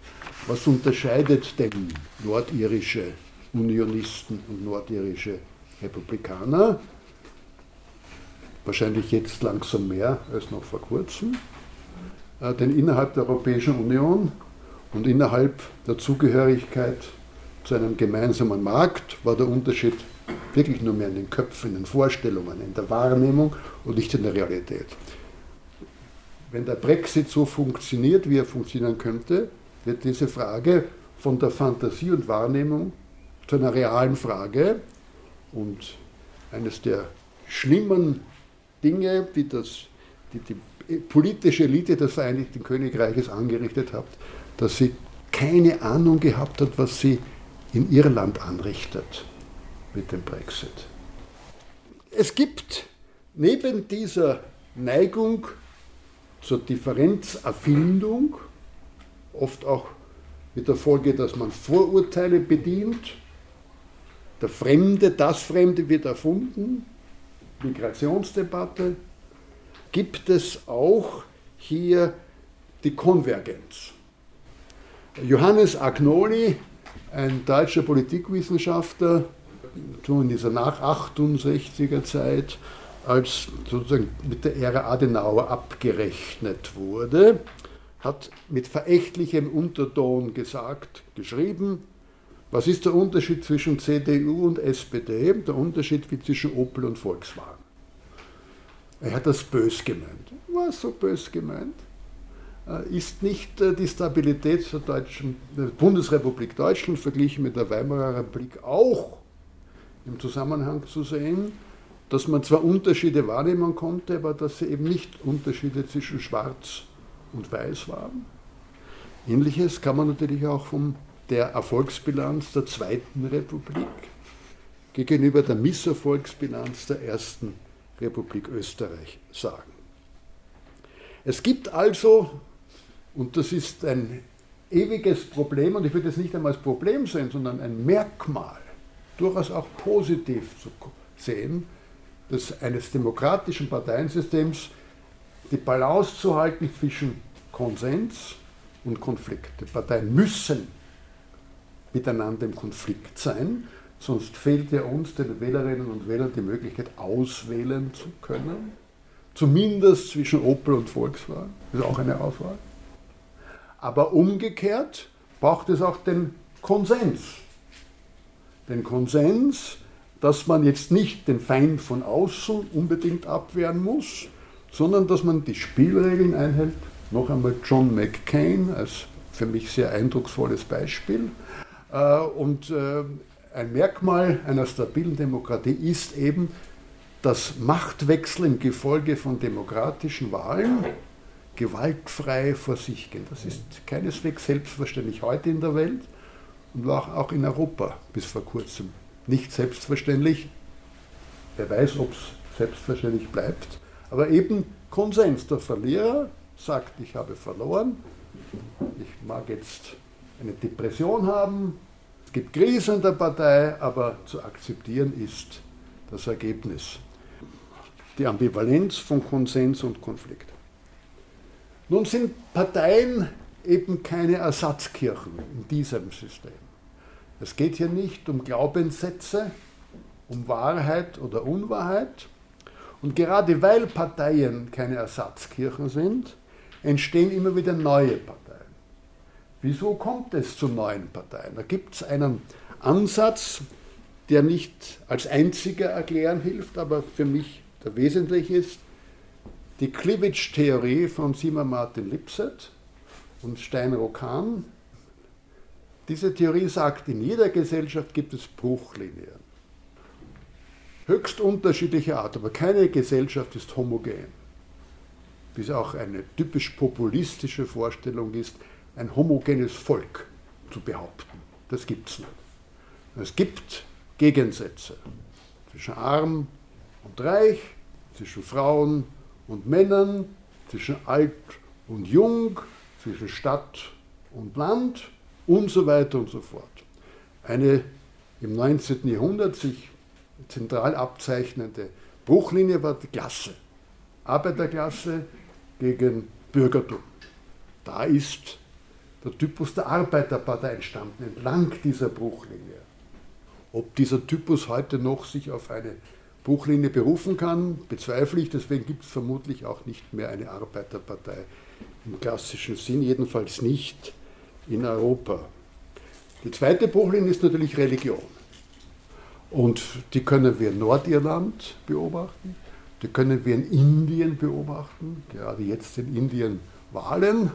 Was unterscheidet denn nordirische Unionisten und nordirische Republikaner? Wahrscheinlich jetzt langsam mehr als noch vor kurzem. Äh, denn innerhalb der Europäischen Union und innerhalb der Zugehörigkeit zu einem gemeinsamen Markt war der Unterschied wirklich nur mehr in den Köpfen, in den Vorstellungen, in der Wahrnehmung und nicht in der Realität. Wenn der Brexit so funktioniert, wie er funktionieren könnte, wird diese Frage von der Fantasie und Wahrnehmung zu einer realen Frage und eines der schlimmen Dinge, die das, die, die politische Elite des Vereinigten Königreiches angerichtet hat, dass sie keine Ahnung gehabt hat, was sie in Irland anrichtet mit dem Brexit. Es gibt neben dieser Neigung zur Differenzerfindung, oft auch mit der Folge, dass man Vorurteile bedient, der Fremde, das Fremde wird erfunden, Migrationsdebatte, gibt es auch hier die Konvergenz. Johannes Agnoli, ein deutscher Politikwissenschaftler, in dieser Nach-68er Zeit, als sozusagen mit der Ära Adenauer abgerechnet wurde, hat mit verächtlichem Unterton gesagt, geschrieben, was ist der Unterschied zwischen CDU und SPD? Der Unterschied wie zwischen Opel und Volkswagen. Er hat das bös gemeint. War so bös gemeint? Äh, ist nicht äh, die Stabilität der, Deutschen, der Bundesrepublik Deutschland verglichen mit der Weimarer Republik auch im Zusammenhang zu sehen, dass man zwar Unterschiede wahrnehmen konnte, aber dass sie eben nicht Unterschiede zwischen Schwarz und Weiß waren? Ähnliches kann man natürlich auch von der Erfolgsbilanz der Zweiten Republik gegenüber der Misserfolgsbilanz der Ersten Republik Österreich sagen. Es gibt also, und das ist ein ewiges Problem, und ich würde es nicht einmal als Problem sehen, sondern ein Merkmal, durchaus auch positiv zu sehen, des, eines demokratischen Parteiensystems, die Balance zu halten zwischen Konsens und Konflikt. Die Parteien müssen miteinander im Konflikt sein, Sonst fehlt ja uns, den Wählerinnen und Wählern, die Möglichkeit, auswählen zu können. Zumindest zwischen Opel und Volkswagen. Das ist auch eine Auswahl. Aber umgekehrt braucht es auch den Konsens. Den Konsens, dass man jetzt nicht den Feind von außen unbedingt abwehren muss, sondern dass man die Spielregeln einhält. Noch einmal John McCain als für mich sehr eindrucksvolles Beispiel. Äh, und äh, ein Merkmal einer stabilen Demokratie ist eben, dass Machtwechsel im Gefolge von demokratischen Wahlen gewaltfrei vor sich gehen. Das ist keineswegs selbstverständlich heute in der Welt und war auch in Europa bis vor kurzem nicht selbstverständlich. Wer weiß, ob es selbstverständlich bleibt. Aber eben Konsens. Der Verlierer sagt, ich habe verloren, ich mag jetzt eine Depression haben, es gibt Krisen in der Partei, aber zu akzeptieren ist das Ergebnis. Die Ambivalenz von Konsens und Konflikt. Nun sind Parteien eben keine Ersatzkirchen in diesem System. Es geht hier nicht um Glaubenssätze, um Wahrheit oder Unwahrheit. Und gerade weil Parteien keine Ersatzkirchen sind, entstehen immer wieder neue Parteien. Wieso kommt es zu neuen Parteien? Da gibt es einen Ansatz, der nicht als einziger erklären hilft, aber für mich der wesentliche ist, die Cleavage-Theorie von Simon Martin Lipset und Steinro Kahn. Diese Theorie sagt, in jeder Gesellschaft gibt es Bruchlinien. Höchst unterschiedliche Art, aber keine Gesellschaft ist homogen. Wie es auch eine typisch populistische Vorstellung ist, ein homogenes Volk zu behaupten. Das gibt es nicht. Es gibt Gegensätze zwischen arm und reich, zwischen Frauen und Männern, zwischen alt und jung, zwischen Stadt und Land und so weiter und so fort. Eine im 19. Jahrhundert sich zentral abzeichnende Bruchlinie war die Klasse. Arbeiterklasse gegen Bürgertum. Da ist der Typus der Arbeiterpartei entstanden, entlang dieser Bruchlinie. Ob dieser Typus heute noch sich auf eine Bruchlinie berufen kann, bezweifle ich. Deswegen gibt es vermutlich auch nicht mehr eine Arbeiterpartei im klassischen Sinn, jedenfalls nicht in Europa. Die zweite Bruchlinie ist natürlich Religion. Und die können wir in Nordirland beobachten, die können wir in Indien beobachten, gerade jetzt in Indien Wahlen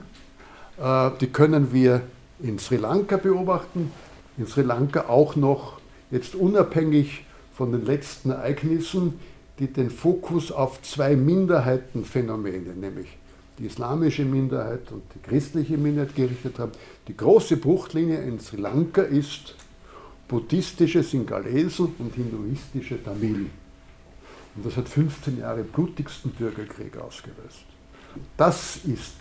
äh, die können wir in Sri Lanka beobachten. In Sri Lanka auch noch jetzt unabhängig von den letzten Ereignissen, die den Fokus auf zwei Minderheitenphänomene, nämlich die islamische Minderheit und die christliche Minderheit gerichtet haben. Die große Bruchlinie in Sri Lanka ist buddhistische Singalesen und hinduistische Tamilen. Und das hat 15 Jahre blutigsten Bürgerkrieg ausgelöst. Das ist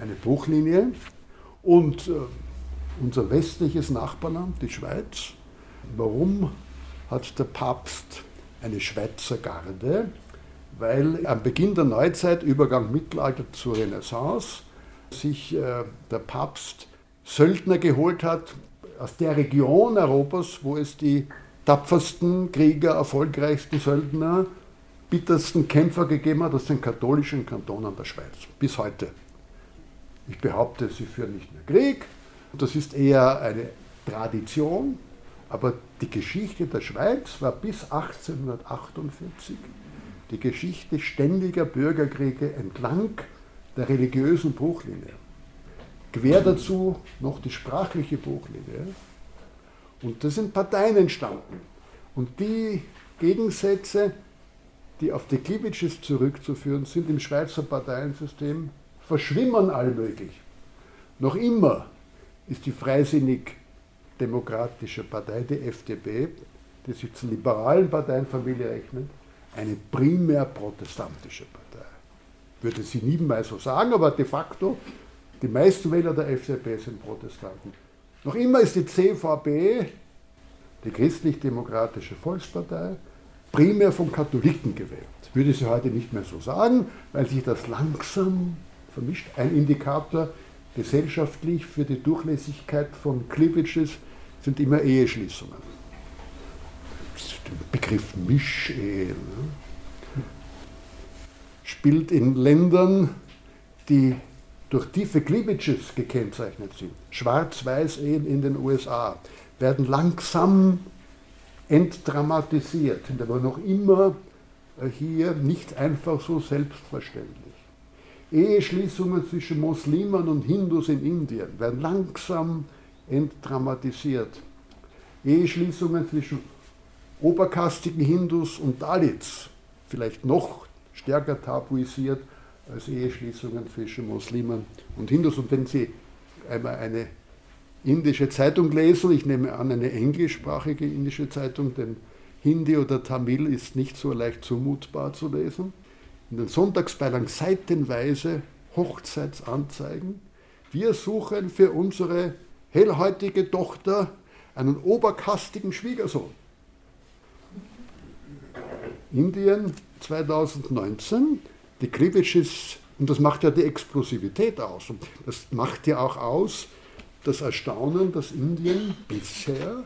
eine Bruchlinie. Und äh, unser westliches Nachbarland, die Schweiz, warum hat der Papst eine Schweizer Garde? Weil am Beginn der Neuzeit, Übergang Mittelalter zur Renaissance, sich äh, der Papst Söldner geholt hat aus der Region Europas, wo es die tapfersten Krieger, erfolgreichsten Söldner, bittersten Kämpfer gegeben hat, aus den katholischen Kantonen der Schweiz. Bis heute. Ich behaupte, sie führen nicht mehr Krieg. Das ist eher eine Tradition. Aber die Geschichte der Schweiz war bis 1848 die Geschichte ständiger Bürgerkriege entlang der religiösen Bruchlinie. Quer dazu noch die sprachliche Bruchlinie. Und da sind Parteien entstanden. Und die Gegensätze, die auf die Klibitsches zurückzuführen sind im Schweizer Parteiensystem, verschwimmen allmöglich. Noch immer ist die freisinnig-demokratische Partei, die FDP, die sich zur liberalen Parteienfamilie rechnet, eine primär protestantische Partei. Würde sie niemals so sagen, aber de facto, die meisten Wähler der FDP sind Protestanten. Noch immer ist die CVP, die christlich-demokratische Volkspartei, primär von Katholiken gewählt. Würde sie heute nicht mehr so sagen, weil sich das langsam vermischt. Ein Indikator gesellschaftlich für die Durchlässigkeit von Cleavages sind immer Eheschließungen. Der Begriff Mischehe ne? spielt in Ländern, die durch tiefe Cleavages gekennzeichnet sind. Schwarz-Weiß-Ehen in den USA werden langsam entdramatisiert, sind aber noch immer hier nicht einfach so selbstverständlich. Eheschließungen zwischen Muslimen und Hindus in Indien werden langsam entdramatisiert. Eheschließungen zwischen oberkastigen Hindus und Dalits vielleicht noch stärker tabuisiert als Eheschließungen zwischen Muslimen und Hindus. Und wenn Sie einmal eine indische Zeitung lesen, ich nehme an eine englischsprachige indische Zeitung, denn Hindi oder Tamil ist nicht so leicht zumutbar zu lesen. In den Sonntagsbeilagen seitenweise Hochzeitsanzeigen. Wir suchen für unsere hellhäutige Tochter einen oberkastigen Schwiegersohn. Indien 2019, die Klivitschis, und das macht ja die Explosivität aus. Und das macht ja auch aus das Erstaunen, dass Indien bisher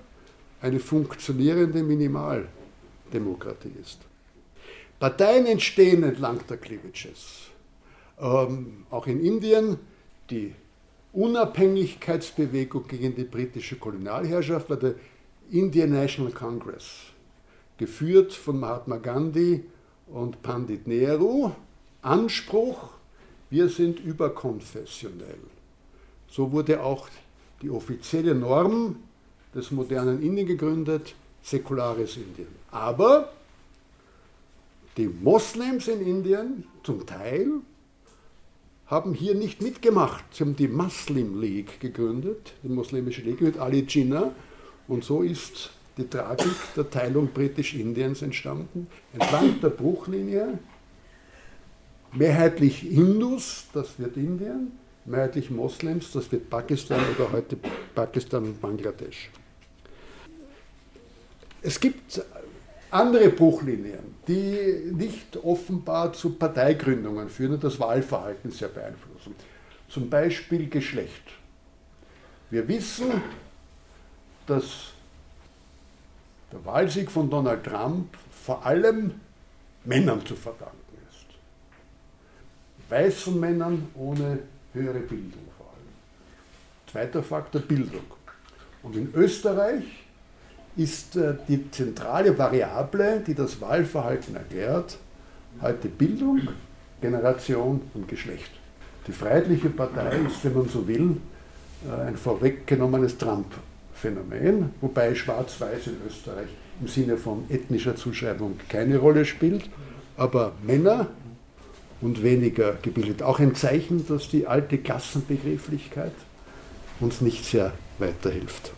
eine funktionierende Minimaldemokratie ist. Parteien entstehen entlang der Klivitschis. Ähm, auch in Indien die Unabhängigkeitsbewegung gegen die britische Kolonialherrschaft war der Indian National Congress, geführt von Mahatma Gandhi und Pandit Nehru. Anspruch, wir sind überkonfessionell. So wurde auch die offizielle Norm des modernen Indien gegründet, säkulares Indien. Aber die Moslems in Indien zum Teil haben hier nicht mitgemacht. Sie haben die Muslim League gegründet, die muslimische League mit Ali Jinnah. Und so ist die Tragik der Teilung Britisch-Indiens entstanden. Entlang der Bruchlinie, mehrheitlich Hindus, das wird Indien, mehrheitlich Moslems, das wird Pakistan oder heute Pakistan und Bangladesch. Es gibt andere Bruchlinien, die nicht offenbar zu Parteigründungen führen und das Wahlverhalten sehr beeinflussen. Zum Beispiel Geschlecht. Wir wissen, dass der Wahlsieg von Donald Trump vor allem Männern zu verdanken. Weißen Männern ohne höhere Bildung vor allem. Zweiter Faktor Bildung. Und in Österreich ist äh, die zentrale Variable, die das Wahlverhalten erklärt, heute Bildung, Generation und Geschlecht. Die Freiheitliche Partei ist, wenn man so will, äh, ein vorweggenommenes Trump-Phänomen, wobei Schwarz-Weiß in Österreich im Sinne von ethnischer Zuschreibung keine Rolle spielt, aber Männer und weniger gebildet. Auch ein Zeichen, dass die alte Klassenbegrifflichkeit uns nicht sehr weiterhilft.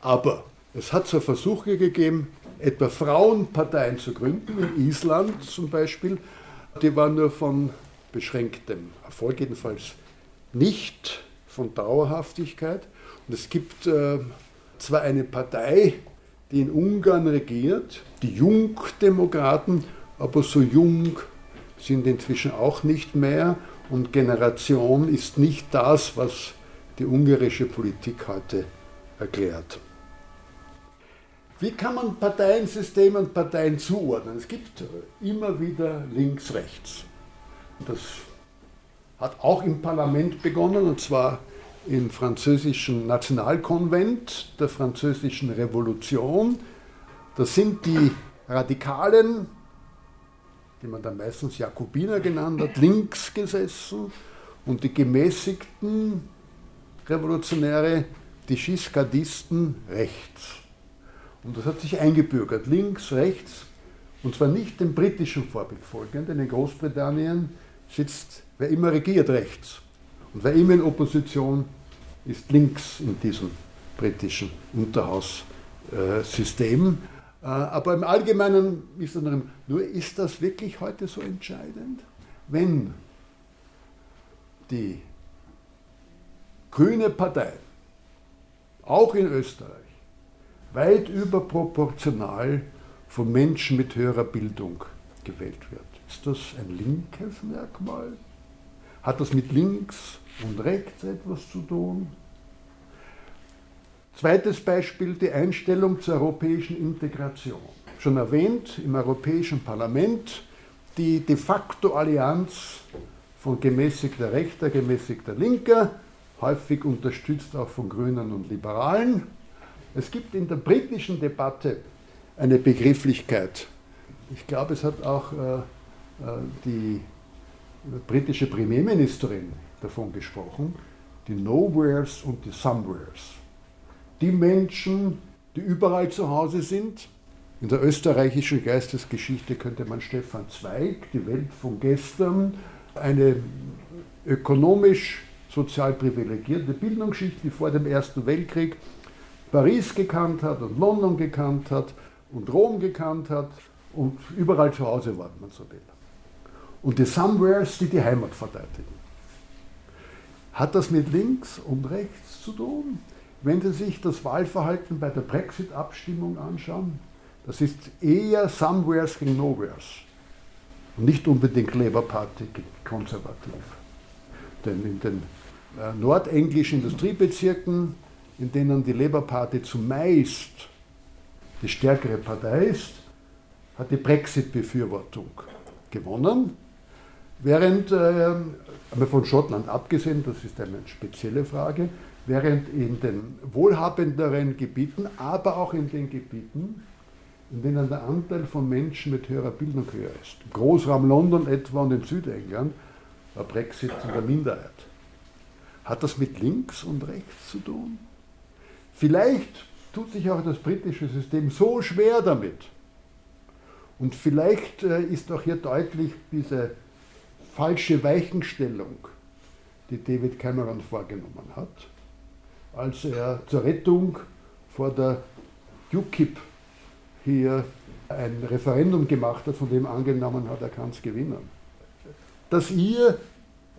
Aber es hat so Versuche gegeben, etwa Frauenparteien zu gründen, in Island zum Beispiel. Die waren nur von beschränktem Erfolg, jedenfalls nicht von Dauerhaftigkeit. Und es gibt äh, zwar eine Partei, die in Ungarn regiert, die Jungdemokraten, aber so jung sind inzwischen auch nicht mehr. Und Generation ist nicht das, was die ungarische Politik heute erklärt. Wie kann man Parteiensysteme und Parteien zuordnen? Es gibt immer wieder links-rechts. Das hat auch im Parlament begonnen, und zwar im französischen Nationalkonvent der französischen Revolution. Das sind die Radikalen, die man dann meistens Jakobiner genannt hat, links gesessen und die gemäßigten Revolutionäre, die Giscardisten, rechts. Und das hat sich eingebürgert, links, rechts, und zwar nicht dem britischen Vorbild folgend, denn in Großbritannien sitzt, wer immer regiert, rechts. Und wer immer in Opposition ist links in diesem britischen Unterhaussystem. Äh, aber im Allgemeinen ist es nur, ist das wirklich heute so entscheidend? Wenn die Grüne Partei, auch in Österreich, weit überproportional von Menschen mit höherer Bildung gewählt wird. Ist das ein linkes Merkmal? Hat das mit links und rechts etwas zu tun? Zweites Beispiel, die Einstellung zur europäischen Integration. Schon erwähnt, im Europäischen Parlament die de facto Allianz von gemäßigter Rechter, gemäßigter Linker, häufig unterstützt auch von Grünen und Liberalen, es gibt in der britischen Debatte eine Begrifflichkeit. Ich glaube, es hat auch äh, äh, die britische Premierministerin davon gesprochen, die Nowheres und die Somewheres. Die Menschen, die überall zu Hause sind. In der österreichischen Geistesgeschichte könnte man Stefan Zweig, die Welt von gestern, eine ökonomisch sozial privilegierte Bildungsschicht, die vor dem Ersten Weltkrieg Paris gekannt hat und London gekannt hat und Rom gekannt hat und überall zu Hause war, wenn man so will. Und die Somewheres, die die Heimat verteidigen. Hat das mit links und rechts zu tun? Wenn Sie sich das Wahlverhalten bei der Brexit-Abstimmung anschauen, das ist eher Somewheres gegen Nowheres und nicht unbedingt Labour Party konservativ. Denn in den äh, nordenglischen Industriebezirken, in denen die Labour Party zumeist die stärkere Partei ist, hat die Brexit-Befürwortung gewonnen, während, äh, von Schottland abgesehen, das ist eine spezielle Frage, während in den wohlhabenderen Gebieten, aber auch in den Gebieten, in denen der Anteil von Menschen mit höherer Bildung höher ist, im Großraum London etwa und in Südengland, war Brexit in der Minderheit. Hat das mit links und rechts zu tun? Vielleicht tut sich auch das britische System so schwer damit. Und vielleicht äh, ist auch hier deutlich diese falsche Weichenstellung, die David Cameron vorgenommen hat, als er zur Rettung vor der UKIP hier ein Referendum gemacht hat, von dem angenommen hat, er kann es gewinnen. Dass ihr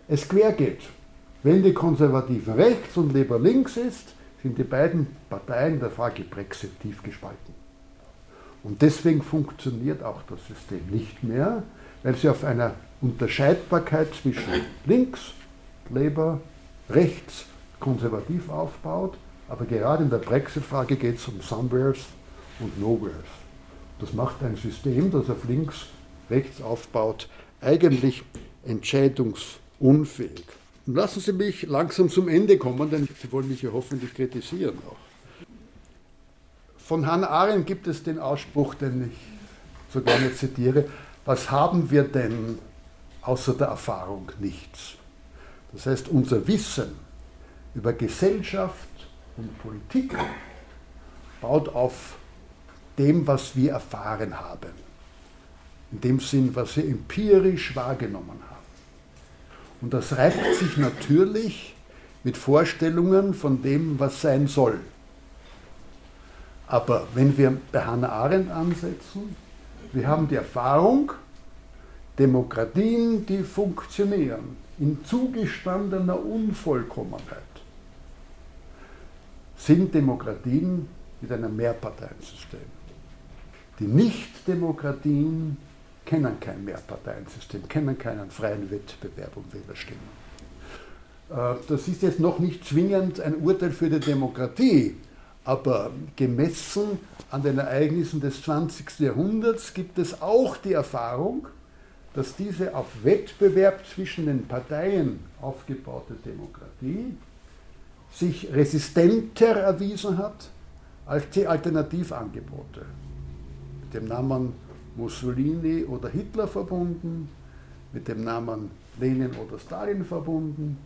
es quer geht. Wenn die Konservativen rechts und Labour links ist, sind die beiden Parteien der Frage Brexit tief gespalten. Und deswegen funktioniert auch das System nicht mehr, weil sie auf einer Unterscheidbarkeit zwischen links, Labour, rechts, konservativ aufbaut. Aber gerade in der Brexit-Frage geht es um Somewheres und Nowheres. Das macht ein System, das auf links, rechts aufbaut, eigentlich entscheidungsunfähig. Lassen Sie mich langsam zum Ende kommen, denn Sie wollen mich ja hoffentlich kritisieren auch. Von Hannah Arendt gibt es den Ausspruch, den ich so gerne zitiere, was haben wir denn außer der Erfahrung? Nichts. Das heißt, unser Wissen über Gesellschaft und Politik baut auf dem, was wir erfahren haben. In dem Sinn, was wir empirisch wahrgenommen haben. Und das reibt sich natürlich mit Vorstellungen von dem, was sein soll. Aber wenn wir bei Hannah Arendt ansetzen, wir haben die Erfahrung, Demokratien, die funktionieren, in zugestandener Unvollkommenheit, sind Demokratien mit einem Mehrparteiensystem. Die Nicht-Demokratien kennen kein Mehrparteiensystem, kennen keinen freien Wettbewerb um Wählerstimmen. Äh, das ist jetzt noch nicht zwingend ein Urteil für die Demokratie, aber gemessen an den Ereignissen des 20. Jahrhunderts gibt es auch die Erfahrung, dass diese auf Wettbewerb zwischen den Parteien aufgebaute Demokratie sich resistenter erwiesen hat als die Alternativangebote. Mit dem Namen Mussolini oder Hitler verbunden, mit dem Namen Lenin oder Stalin verbunden.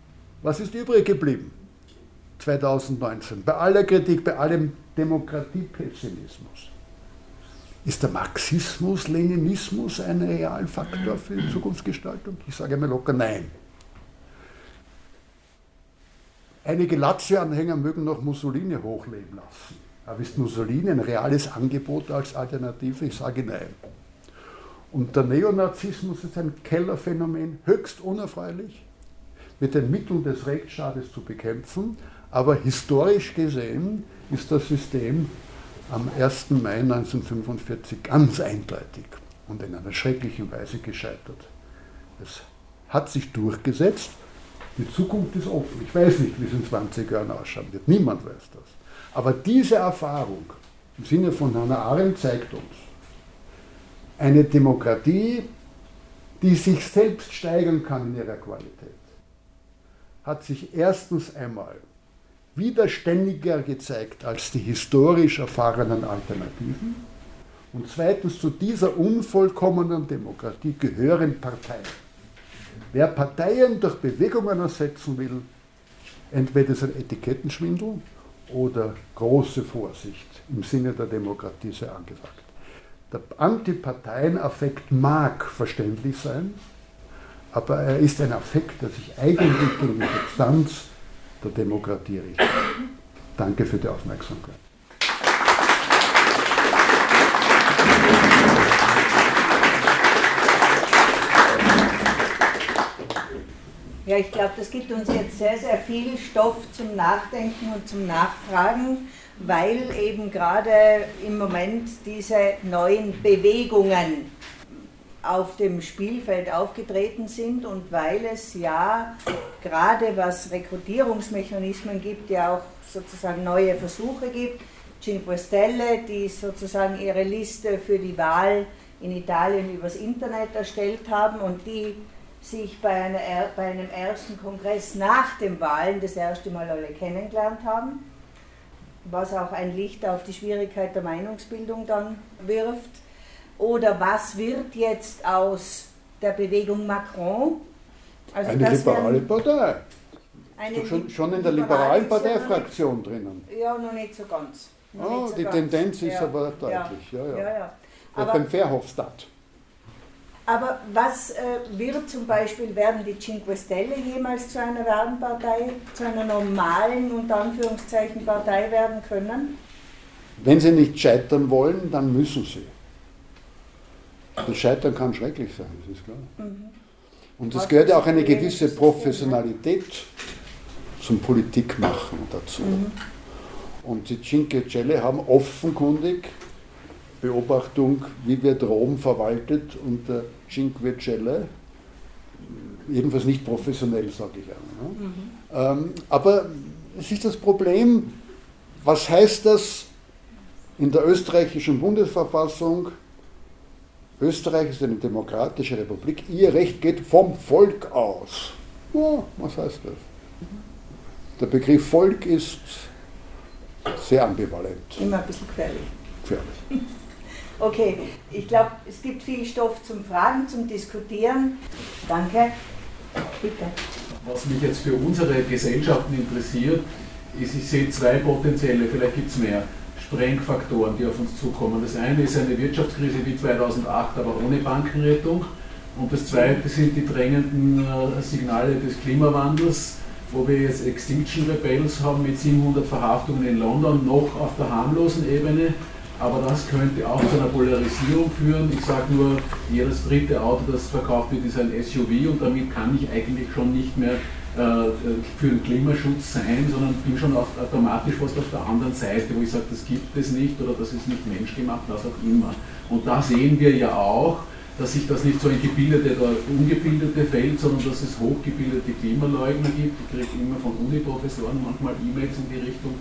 Was ist übrig geblieben 2019? Bei aller Kritik, bei allem Demokratiepessimismus. Ist der Marxismus, Leninismus ein Realfaktor für die Zukunftsgestaltung? Ich sage mir locker nein. Einige Lazio-Anhänger mögen noch Mussolini hochleben lassen. Aber ist Mussolini ein reales Angebot als Alternative? Ich sage nein. Und der Neonazismus ist ein Kellerphänomen, höchst unerfreulich, mit den Mitteln des Rechtsstaates zu bekämpfen. Aber historisch gesehen ist das System am 1. Mai 1945 ganz eindeutig und in einer schrecklichen Weise gescheitert. Es hat sich durchgesetzt. Die Zukunft ist offen. Ich weiß nicht, wie es in 20 Jahren ausschauen wird. Niemand weiß das. Aber diese Erfahrung im Sinne von Hannah Arendt zeigt uns, eine Demokratie, die sich selbst steigern kann in ihrer Qualität, hat sich erstens einmal widerständiger gezeigt als die historisch erfahrenen Alternativen. Und zweitens, zu dieser unvollkommenen Demokratie gehören Parteien. Wer Parteien durch Bewegungen ersetzen will, entweder ist ein Etikettenschwindel oder große Vorsicht im Sinne der Demokratie sei angesagt. Der Antiparteienaffekt mag verständlich sein, aber er ist ein Affekt, der sich eigentlich gegen die Substanz der Demokratie richtet. Danke für die Aufmerksamkeit.
Ja, ich glaube, das gibt uns jetzt sehr, sehr viel Stoff zum Nachdenken und zum Nachfragen, weil eben gerade im Moment diese neuen Bewegungen auf dem Spielfeld aufgetreten sind und weil es ja gerade was Rekrutierungsmechanismen gibt, ja auch sozusagen neue Versuche gibt. Cinque Stelle, die sozusagen ihre Liste für die Wahl in Italien übers Internet erstellt haben und die sich bei, einer, bei einem ersten Kongress nach den Wahlen das erste Mal alle kennengelernt haben, was auch ein Licht auf die Schwierigkeit der Meinungsbildung dann wirft. Oder was wird jetzt aus der Bewegung Macron?
Also eine liberale Partei. Eine schon, schon in der liberalen Parteifraktion drinnen.
Ja, noch nicht so ganz.
oh, so die ganz. Tendenz ist ja. aber deutlich. Ja, ja. ja, ja. Aber, beim Verhofstadt.
Aber was äh, wird zum Beispiel, werden die Cinque Stelle jemals zu einer Werbenpartei, zu einer normalen, unter Anführungszeichen, Partei werden können?
Wenn sie nicht scheitern wollen, dann müssen sie. Das Scheitern kann schrecklich sein, das ist klar. Mhm. Und es gehört ja auch eine gewisse Professionalität zum Politikmachen dazu. Mhm. Und die Cinque Stelle haben offenkundig Beobachtung, wie wird Rom verwaltet unter Cinque Celle. Jedenfalls nicht professionell, sage ich einmal. Mhm. Ähm, aber es ist das Problem, was heißt das in der österreichischen Bundesverfassung? Österreich ist eine demokratische Republik, ihr Recht geht vom Volk aus. Ja, was heißt das? Der Begriff Volk ist sehr ambivalent.
Immer ein bisschen gefährlich.
Gefährlich.
Okay, ich glaube, es gibt viel Stoff zum Fragen, zum Diskutieren. Danke. Bitte.
Was mich jetzt für unsere Gesellschaften interessiert, ist, ich sehe zwei potenzielle, vielleicht gibt es mehr, Sprengfaktoren, die auf uns zukommen. Das eine ist eine Wirtschaftskrise wie 2008, aber ohne Bankenrettung. Und das zweite sind die drängenden äh, Signale des Klimawandels, wo wir jetzt Extinction Rebels haben mit 700 Verhaftungen in London, noch auf der harmlosen Ebene aber das könnte auch zu einer Polarisierung führen. Ich sage nur, jedes dritte Auto, das verkauft wird, ist ein SUV und damit kann ich eigentlich schon nicht mehr äh, für den Klimaschutz sein, sondern bin schon auf, automatisch fast auf der anderen Seite, wo ich sage, das gibt es nicht oder das ist nicht menschgemacht, was auch immer. Und da sehen wir ja auch, dass sich das nicht so ein gebildete oder ungebildete Feld, sondern dass es hochgebildete Klimaleugner gibt. Ich kriege immer von Uniprofessoren manchmal E-Mails in die Richtung,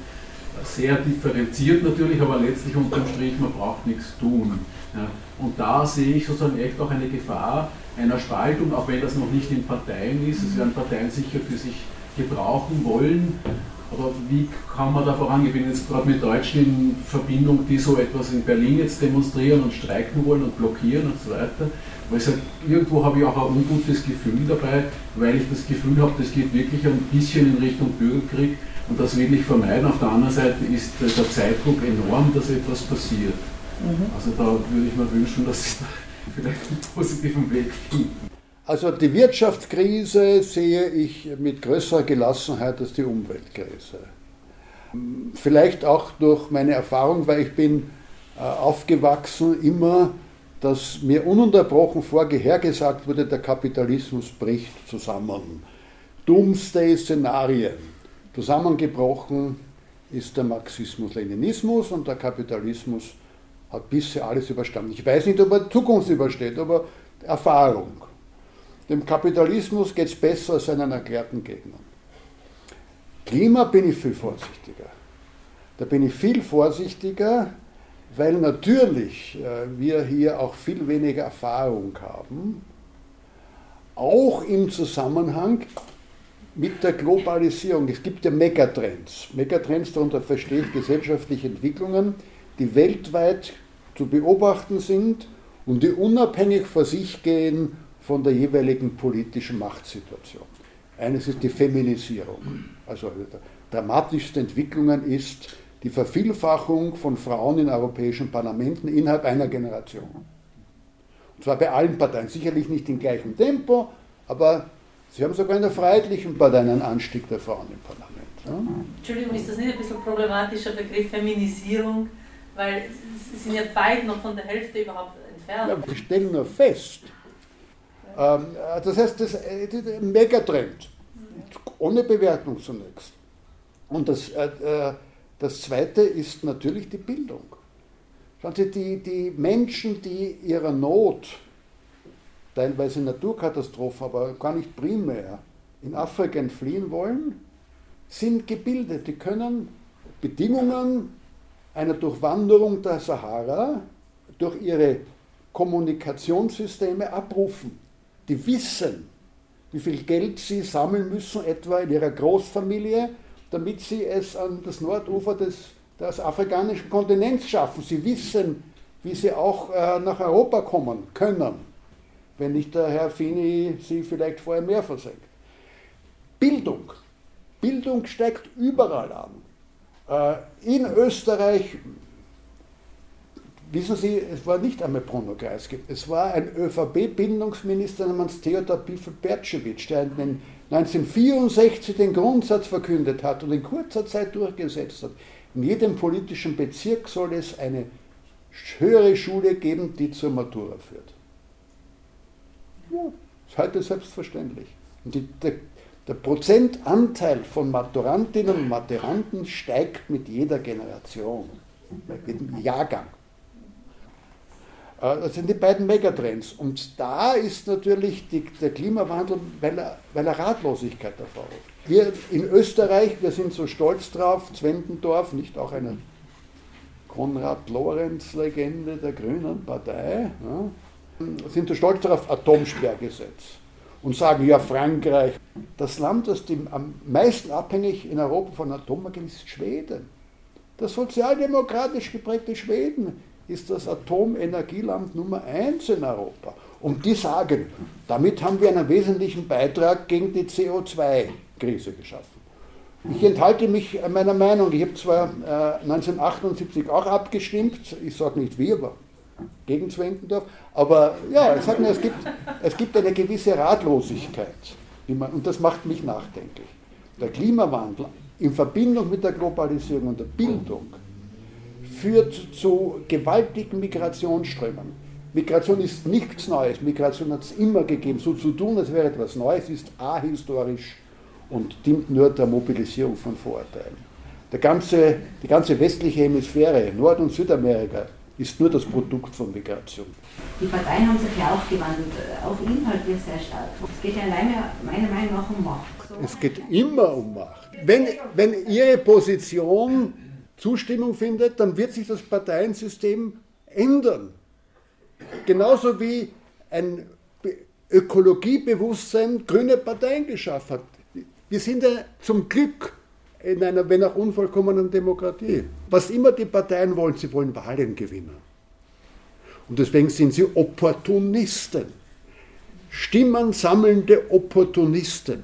sehr differenziert natürlich, aber letztlich unterm Strich, man braucht nichts tun. Ja. Und da sehe ich sozusagen echt auch eine Gefahr einer Spaltung, auch wenn das noch nicht in Parteien ist. Es werden Parteien sicher für sich gebrauchen wollen. Aber wie kann man da vorangehen? Ich bin jetzt gerade mit Deutschen in Verbindung, die so etwas in Berlin jetzt demonstrieren und streiken wollen und blockieren und so weiter. Weil ich sage, irgendwo habe ich auch ein ungutes Gefühl dabei, weil ich das Gefühl habe, das geht wirklich ein bisschen in Richtung Bürgerkrieg und das will ich vermeiden. Auf der anderen Seite ist der Zeitdruck enorm, dass etwas passiert. Mhm. Also da würde ich mir wünschen, dass Sie da vielleicht einen positiven Weg finden.
Also die Wirtschaftskrise sehe ich mit größerer Gelassenheit als die Umweltkrise. Vielleicht auch durch meine Erfahrung, weil ich bin äh, aufgewachsen immer, dass mir ununterbrochen vorhergesagt wurde, der Kapitalismus bricht zusammen. Doomsday-Szenarien. Zusammengebrochen ist der Marxismus-Leninismus und der Kapitalismus hat bisher alles überstanden. Ich weiß nicht, ob er Zukunft übersteht, aber Erfahrung. Dem Kapitalismus geht es besser als seinen erklärten Gegnern. Klima bin ich viel vorsichtiger. Da bin ich viel vorsichtiger, weil natürlich äh, wir hier auch viel weniger Erfahrung haben, auch im Zusammenhang mit der Globalisierung. Es gibt ja Megatrends. Megatrends, darunter verstehe ich gesellschaftliche Entwicklungen, die weltweit zu beobachten sind und die unabhängig vor sich gehen von der jeweiligen politischen Machtsituation. Eines ist die Feminisierung. Also eine der dramatischsten Entwicklungen ist die Vervielfachung von Frauen in europäischen Parlamenten innerhalb einer Generation. Und zwar bei allen Parteien. Sicherlich nicht im gleichen Tempo, Aber Sie haben sogar in der Freiheitlichen Partei einen Anstieg der Frauen im Parlament. Ja?
Entschuldigung, ist das nicht ein bisschen problematischer Begriff Feminisierung? Weil Sie sind ja weit noch von der Hälfte überhaupt entfernt.
Ja, wir stellen nur fest. Ähm, das heißt, das ist ein Megatrend. Ohne Bewertung zunächst. Und das, äh, äh, das Zweite ist natürlich die Bildung. Schauen Sie, die, die Menschen, die ihrer Not teilweise Naturkatastrophen, aber gar nicht primär, in Afrika entfliehen wollen, sind gebildet. Die können Bedingungen einer Durchwanderung der Sahara durch ihre Kommunikationssysteme abrufen. Die wissen, wie viel Geld sie sammeln müssen, etwa in ihrer Großfamilie, damit sie es an das Nordufer des, des afrikanischen Kontinents schaffen. Sie wissen, wie sie auch äh, nach Europa kommen können wenn nicht der Herr Fini sie vielleicht vorher mehr versenkt. Bildung. Bildung steigt überall an. Äh, in Österreich, wissen Sie, es war nicht einmal Bruno Kreisky, es war ein ÖVP-Bildungsminister namens Theodor Bifel-Bertschewitsch, der 1964 den Grundsatz verkündet hat und in kurzer Zeit durchgesetzt hat. In jedem politischen Bezirk soll es eine höhere Schule geben, die zur Matura führt. Ja, ist heute selbstverständlich. Und die, der, der Prozentanteil von Maturantinnen und Maturanten steigt mit jeder Generation, mit jedem Jahrgang. Äh, das sind die beiden Megatrends. Und da ist natürlich die, der Klimawandel, weil er, weil er Ratlosigkeit hervorruft. Wir in Österreich, wir sind so stolz drauf, Zwentendorf, nicht auch eine Konrad-Lorenz-Legende der Grünen Partei, ja, sind so stolz darauf, Atomsperrgesetz. Und sagen, ja, Frankreich, das Land, das am meisten abhängig in Europa von Atomenergie ist, Schweden. Das sozialdemokratisch geprägte Schweden ist das Atomenergieland Nummer eins in Europa. Und die sagen, damit haben wir einen wesentlichen Beitrag gegen die CO2-Krise geschaffen. Ich enthalte mich meiner Meinung. Ich habe zwar äh, 1978 auch abgestimmt, ich sage nicht wie, aber gegen Zwentendorf. Aber ja, ich sage nur, es gibt, es gibt eine gewisse Ratlosigkeit. Man, und das macht mich nachdenklich. Der Klimawandel in Verbindung mit der Globalisierung und der Bildung führt zu gewaltigen Migrationsströmen. Migration ist nichts Neues. Migration hat es immer gegeben. So zu tun, als wäre etwas Neues, ist ahistorisch und dient nur der Mobilisierung von Vorurteilen. Der ganze, die ganze westliche Hemisphäre, Nord- und Südamerika, ist nur das Produkt von Migration.
Die Parteien haben sich ja auch gewandelt, äh, auch inhaltlich sehr stark. Es geht ja alleine meiner Meinung nach um Macht.
Es geht immer um Macht. Wenn, wenn Ihre Position Zustimmung findet, dann wird sich das Parteiensystem ändern. Genauso wie ein Ökologiebewusstsein grüne Parteien geschaffen hat. Wir sind ja zum Glück in einer, wenn auch unvollkommenen Demokratie. Was immer die Parteien wollen, sie wollen Wahlen gewinnen. Und deswegen sind sie Opportunisten. Stimmen sammelnde Opportunisten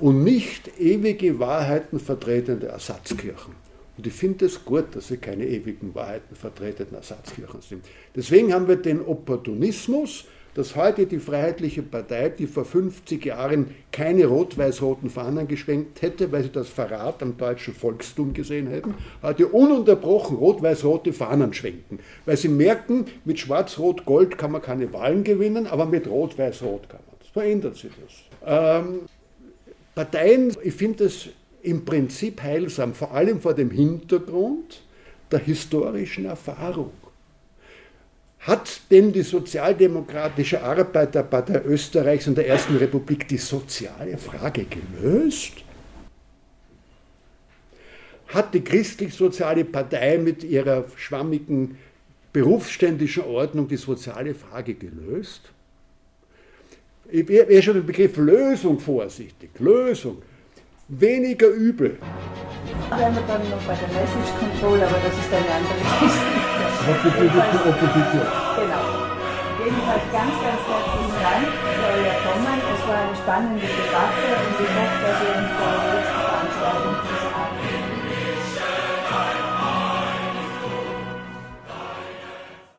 und nicht ewige Wahrheiten vertretende Ersatzkirchen. Und ich finde es gut, dass sie keine ewigen Wahrheiten vertretenden Ersatzkirchen sind. Deswegen haben wir den Opportunismus, dass heute die Freiheitliche Partei, die vor 50 Jahren keine rot-weiß-roten Fahnen geschwenkt hätte, weil sie das Verrat am deutschen Volkstum gesehen hätten, heute ununterbrochen rot-weiß-rote Fahnen schwenken. Weil sie merken, mit schwarz-rot-gold kann man keine Wahlen gewinnen, aber mit rot-weiß-rot kann man. Das verändert sich das. Ähm, Parteien, ich finde es im Prinzip heilsam, vor allem vor dem Hintergrund der historischen Erfahrung. Hat denn die sozialdemokratische Arbeiterpartei Österreichs in der Ersten Republik die soziale Frage gelöst? Hat die christlich-soziale Partei mit ihrer schwammigen berufsständischen Ordnung die soziale Frage gelöst? Ich wäre schon den Begriff Lösung vorsichtig. Lösung. Weniger übel.
Wären wir dann noch bei der Message Control, aber das ist eine andere Geschichte.
Opposition.
Genau. Jedenfalls ganz, ganz herzlichen Dank für euer Kommen. Es war eine spannende Debatte und ich hoffe, dass ihr uns Veranstaltung